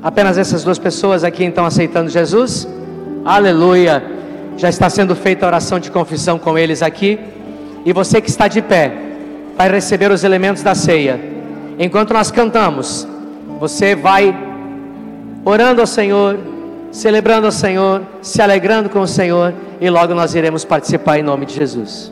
Apenas essas duas pessoas aqui então aceitando Jesus? Aleluia! Já está sendo feita a oração de confissão com eles aqui. E você que está de pé, vai receber os elementos da ceia. Enquanto nós cantamos, você vai orando ao Senhor, celebrando ao Senhor, se alegrando com o Senhor, e logo nós iremos participar em nome de Jesus.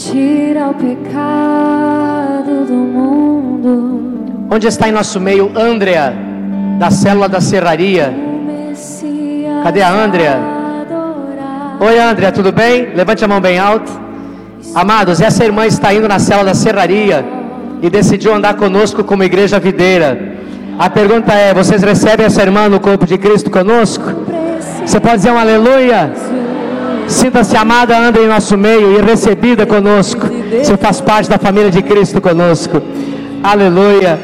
Tira o pecado do mundo. Onde está em nosso meio Andrea, da célula da serraria? Cadê a Andrea? Oi, Andrea, tudo bem? Levante a mão bem alto. Amados, essa irmã está indo na célula da serraria e decidiu andar conosco como igreja videira. A pergunta é: vocês recebem essa irmã no corpo de Cristo conosco? Você pode dizer um aleluia? Sinta-se amada, anda em nosso meio e recebida conosco. Você faz parte da família de Cristo conosco. Aleluia.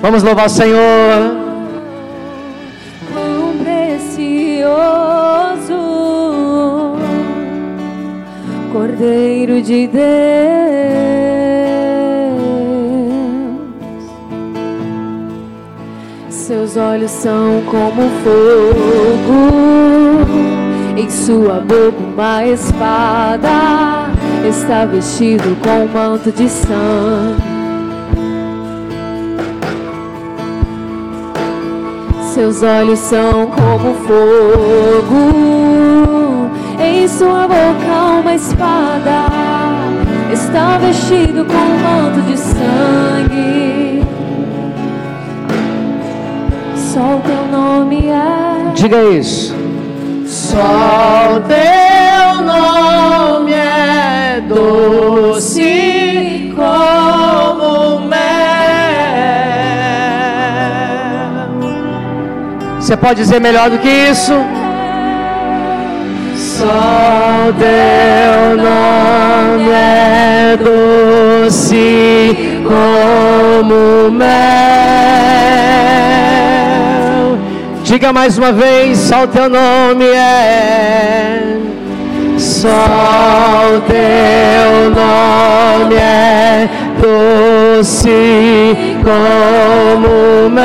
Vamos louvar o Senhor. Quão precioso, Cordeiro de Deus. Seus olhos são como fogo Em sua boca uma espada, está vestido com um manto de sangue. Seus olhos são como fogo, em sua boca uma espada, está vestido com um manto de sangue. Só o teu nome é. Diga isso. Só o teu nome é doce como mel. Você pode dizer melhor do que isso? Só o teu nome é doce como mel. Diga mais uma vez, só o teu nome é. Só o teu nome é doce como mel.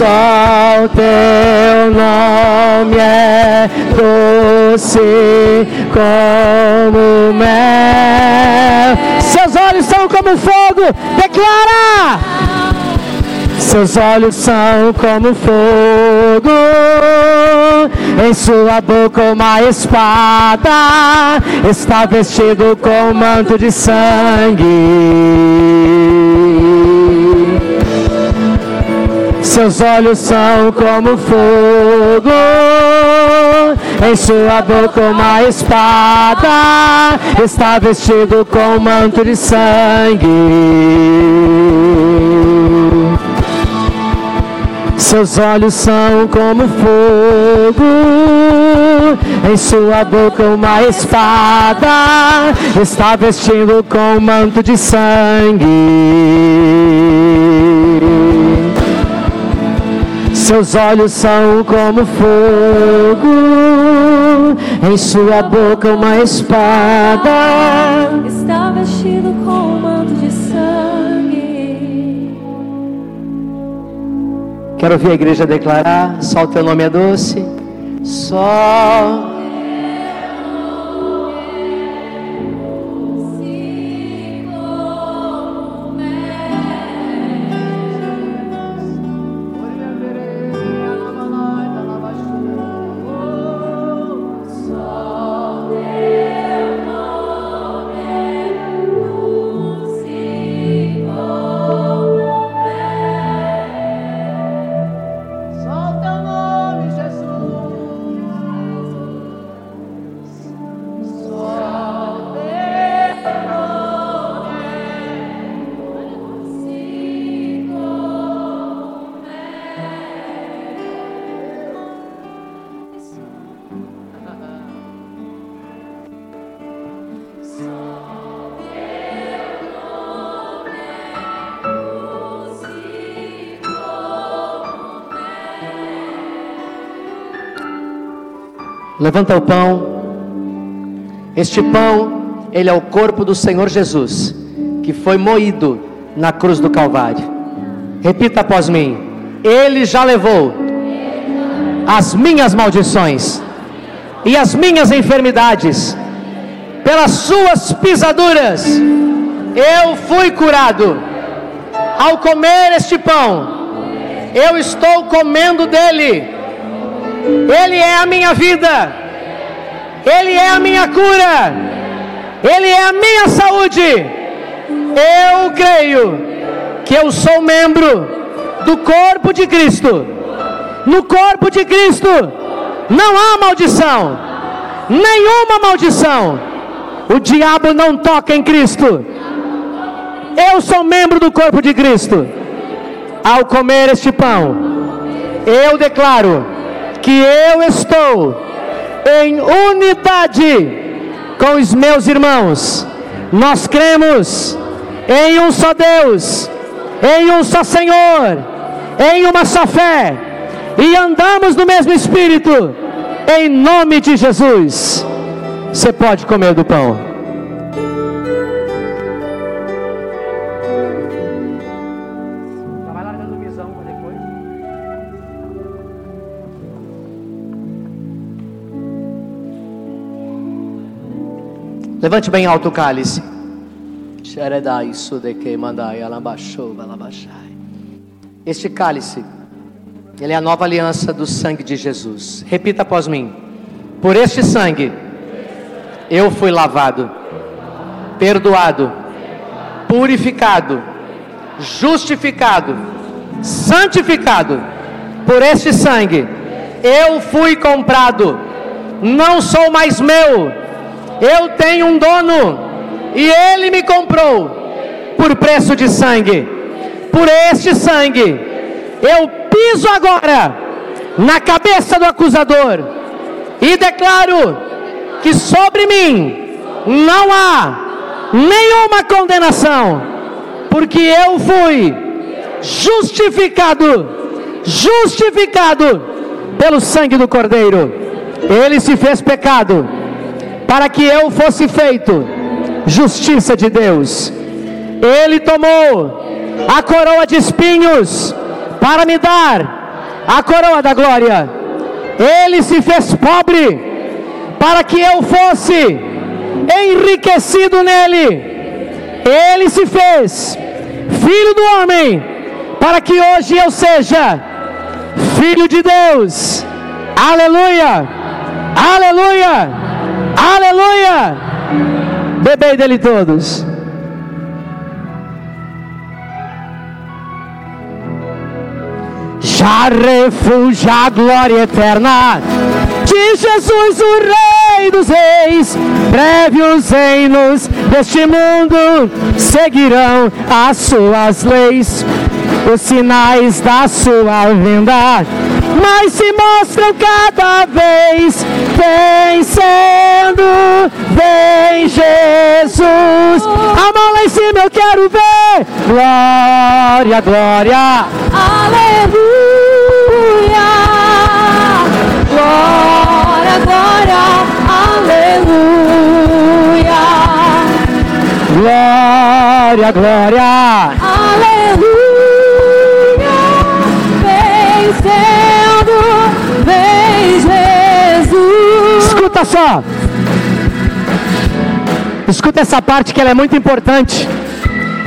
Só o teu nome é doce como mel. Seus olhos são como fogo. Declara! Seus olhos são como fogo, em sua boca uma espada, está vestido com manto de sangue. Seus olhos são como fogo, em sua boca uma espada, está vestido com manto de sangue. Seus olhos são como fogo, em sua boca uma espada, está vestido com manto de sangue. Seus olhos são como fogo, em sua boca uma espada. Está vestido com um manto de sangue. Quero ouvir a igreja declarar: só o teu nome é doce. Só. Levanta o pão. Este pão, ele é o corpo do Senhor Jesus, que foi moído na cruz do Calvário. Repita após mim: Ele já levou as minhas maldições e as minhas enfermidades, pelas suas pisaduras, eu fui curado. Ao comer este pão, eu estou comendo dele. Ele é a minha vida, Ele é a minha cura, Ele é a minha saúde. Eu creio que eu sou membro do corpo de Cristo. No corpo de Cristo não há maldição, nenhuma maldição. O diabo não toca em Cristo. Eu sou membro do corpo de Cristo. Ao comer este pão, eu declaro que eu estou em unidade com os meus irmãos. Nós cremos em um só Deus, em um só Senhor, em uma só fé e andamos no mesmo Espírito, em nome de Jesus. Você pode comer do pão. Levante bem alto o cálice. Este cálice, ele é a nova aliança do sangue de Jesus. Repita após mim. Por este sangue, eu fui lavado, perdoado, purificado, justificado, santificado. Por este sangue, eu fui comprado. Não sou mais meu. Eu tenho um dono e ele me comprou por preço de sangue. Por este sangue, eu piso agora na cabeça do acusador e declaro que sobre mim não há nenhuma condenação, porque eu fui justificado, justificado pelo sangue do Cordeiro. Ele se fez pecado para que eu fosse feito justiça de Deus. Ele tomou a coroa de espinhos para me dar a coroa da glória. Ele se fez pobre para que eu fosse enriquecido nele. Ele se fez filho do homem para que hoje eu seja filho de Deus. Aleluia! Aleluia! Aleluia! Bebei dele todos. Já refúgio a glória eterna de Jesus, o Rei dos Reis. Breve os reinos deste mundo seguirão as suas leis, os sinais da sua vinda mas se mostram cada vez vencendo. Vem Jesus, a mão lá em cima eu quero ver. Glória, glória, Aleluia. Glória, glória, aleluia. glória, glória. Só. Escuta essa parte que ela é muito importante,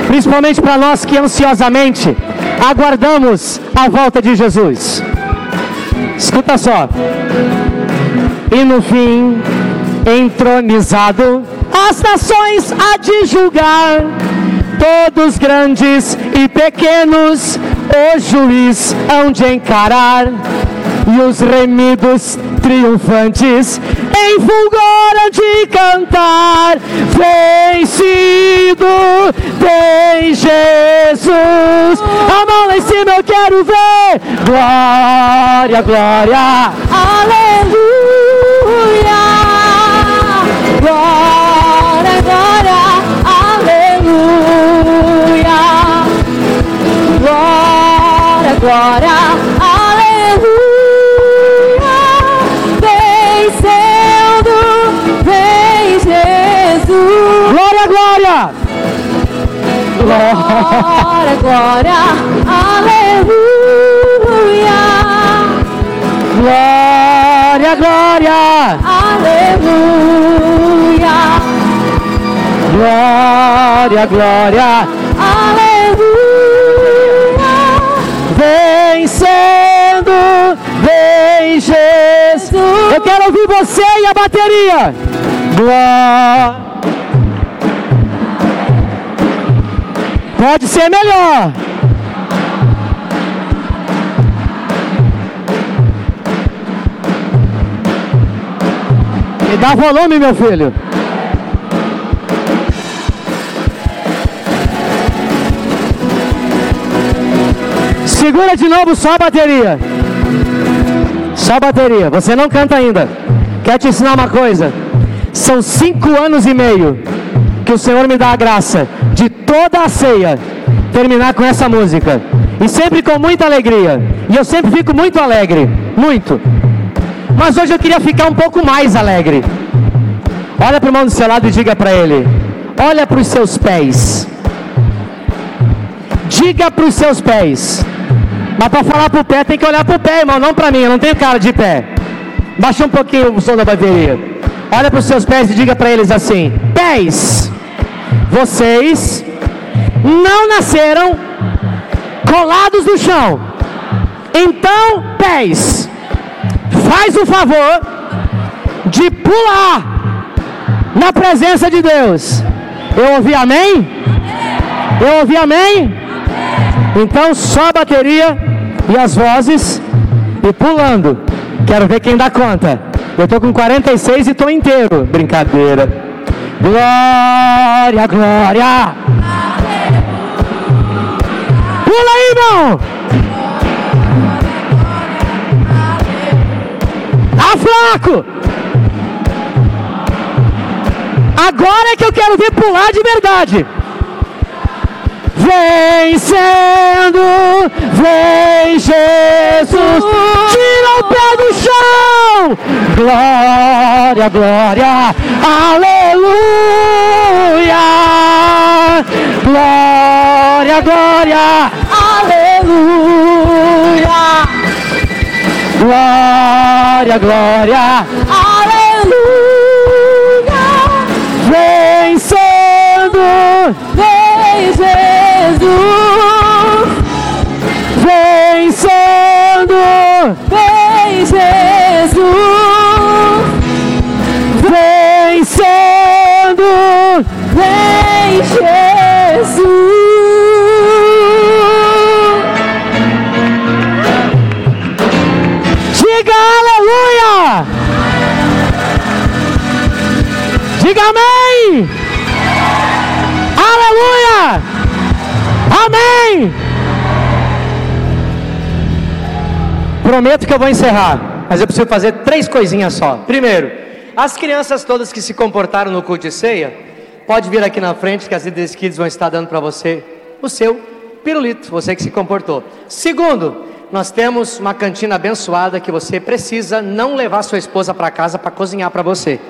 principalmente para nós que ansiosamente aguardamos a volta de Jesus. Escuta só. E no fim, entronizado, as nações há de julgar, todos grandes e pequenos, o juiz hão de encarar e os remidos triunfantes em fulgor de cantar vencido tem Jesus. A mão em cima eu quero ver. Glória, glória. Aleluia. Glória, glória, aleluia. Glória, glória, Glória, glória, aleluia. glória, glória Aleluia. glória, glória Aleluia. vencendo, vem Jesus. Eu quero ouvir você e a bateria. Glória. Pode ser melhor. Me dá volume, meu filho. Segura de novo só a bateria. Só a bateria. Você não canta ainda. Quero te ensinar uma coisa. São cinco anos e meio que o Senhor me dá a graça toda a ceia terminar com essa música. E sempre com muita alegria. E eu sempre fico muito alegre. Muito. Mas hoje eu queria ficar um pouco mais alegre. Olha para o irmão do seu lado e diga para ele: Olha para os seus pés. Diga para os seus pés. Mas para falar para o pé tem que olhar para o pé, irmão, não para mim. Eu não tenho cara de pé. Baixa um pouquinho o som da bateria. Olha para os seus pés e diga para eles assim: Pés, vocês não nasceram colados no chão. Então, pés, faz o favor de pular na presença de Deus. Eu ouvi amém? Eu ouvi amém? Então só a bateria e as vozes e pulando. Quero ver quem dá conta. Eu tô com 46 e tô inteiro. Brincadeira. Glória, glória. Pula aí, irmão. Tá fraco. Agora é que eu quero ver pular de verdade. Vencendo, vem Jesus, tira o pé do chão, glória, glória, aleluia, glória, glória, aleluia, glória, glória, aleluia, vencendo, vem Jesus. Vencendo, vem Jesus, vencendo, vem Diga amém! Aleluia! Amém! Prometo que eu vou encerrar, mas eu preciso fazer três coisinhas só. Primeiro, as crianças todas que se comportaram no culto de ceia, pode vir aqui na frente que as líderes kids vão estar dando para você o seu pirulito, você que se comportou. Segundo, nós temos uma cantina abençoada que você precisa não levar sua esposa para casa para cozinhar para você.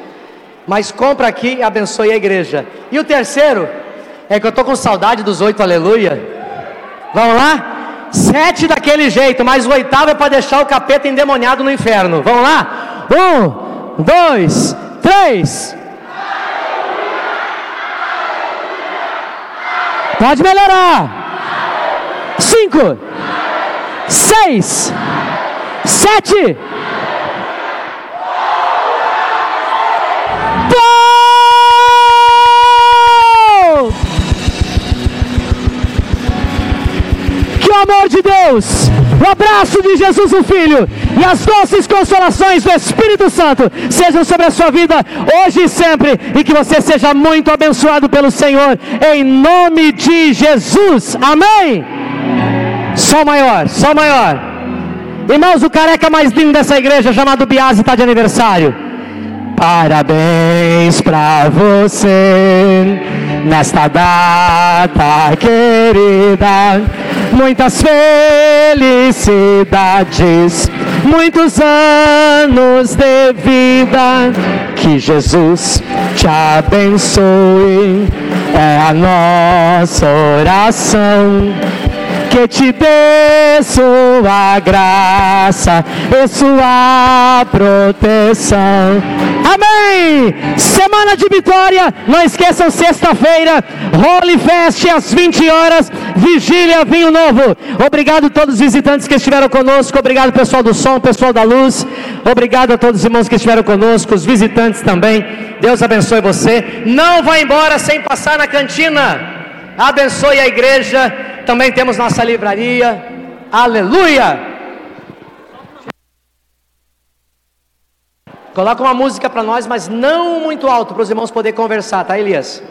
Mas compra aqui e abençoe a igreja. E o terceiro, é que eu estou com saudade dos oito aleluia. Vamos lá? Sete daquele jeito, mas o oitavo é para deixar o capeta endemoniado no inferno. Vamos lá? Um, dois, três. Pode melhorar. Cinco, seis, sete. Amor de Deus, o abraço de Jesus o Filho e as doces consolações do Espírito Santo sejam sobre a sua vida hoje e sempre e que você seja muito abençoado pelo Senhor em nome de Jesus. Amém. Só maior, só maior. Irmãos, o careca mais lindo dessa igreja, chamado Biase, está de aniversário. Parabéns para você nesta data querida. Muitas felicidades, muitos anos de vida. Que Jesus te abençoe, é a nossa oração que te dê sua graça e sua proteção. Amém! Semana de vitória, não esqueçam, sexta-feira, Holy Fest às 20 horas, vigília, vinho novo. Obrigado a todos os visitantes que estiveram conosco, obrigado pessoal do som, pessoal da luz, obrigado a todos os irmãos que estiveram conosco, os visitantes também. Deus abençoe você. Não vá embora sem passar na cantina. Abençoe a igreja também temos nossa livraria. Aleluia! Coloca uma música para nós, mas não muito alto, para os irmãos poderem conversar, tá, Elias?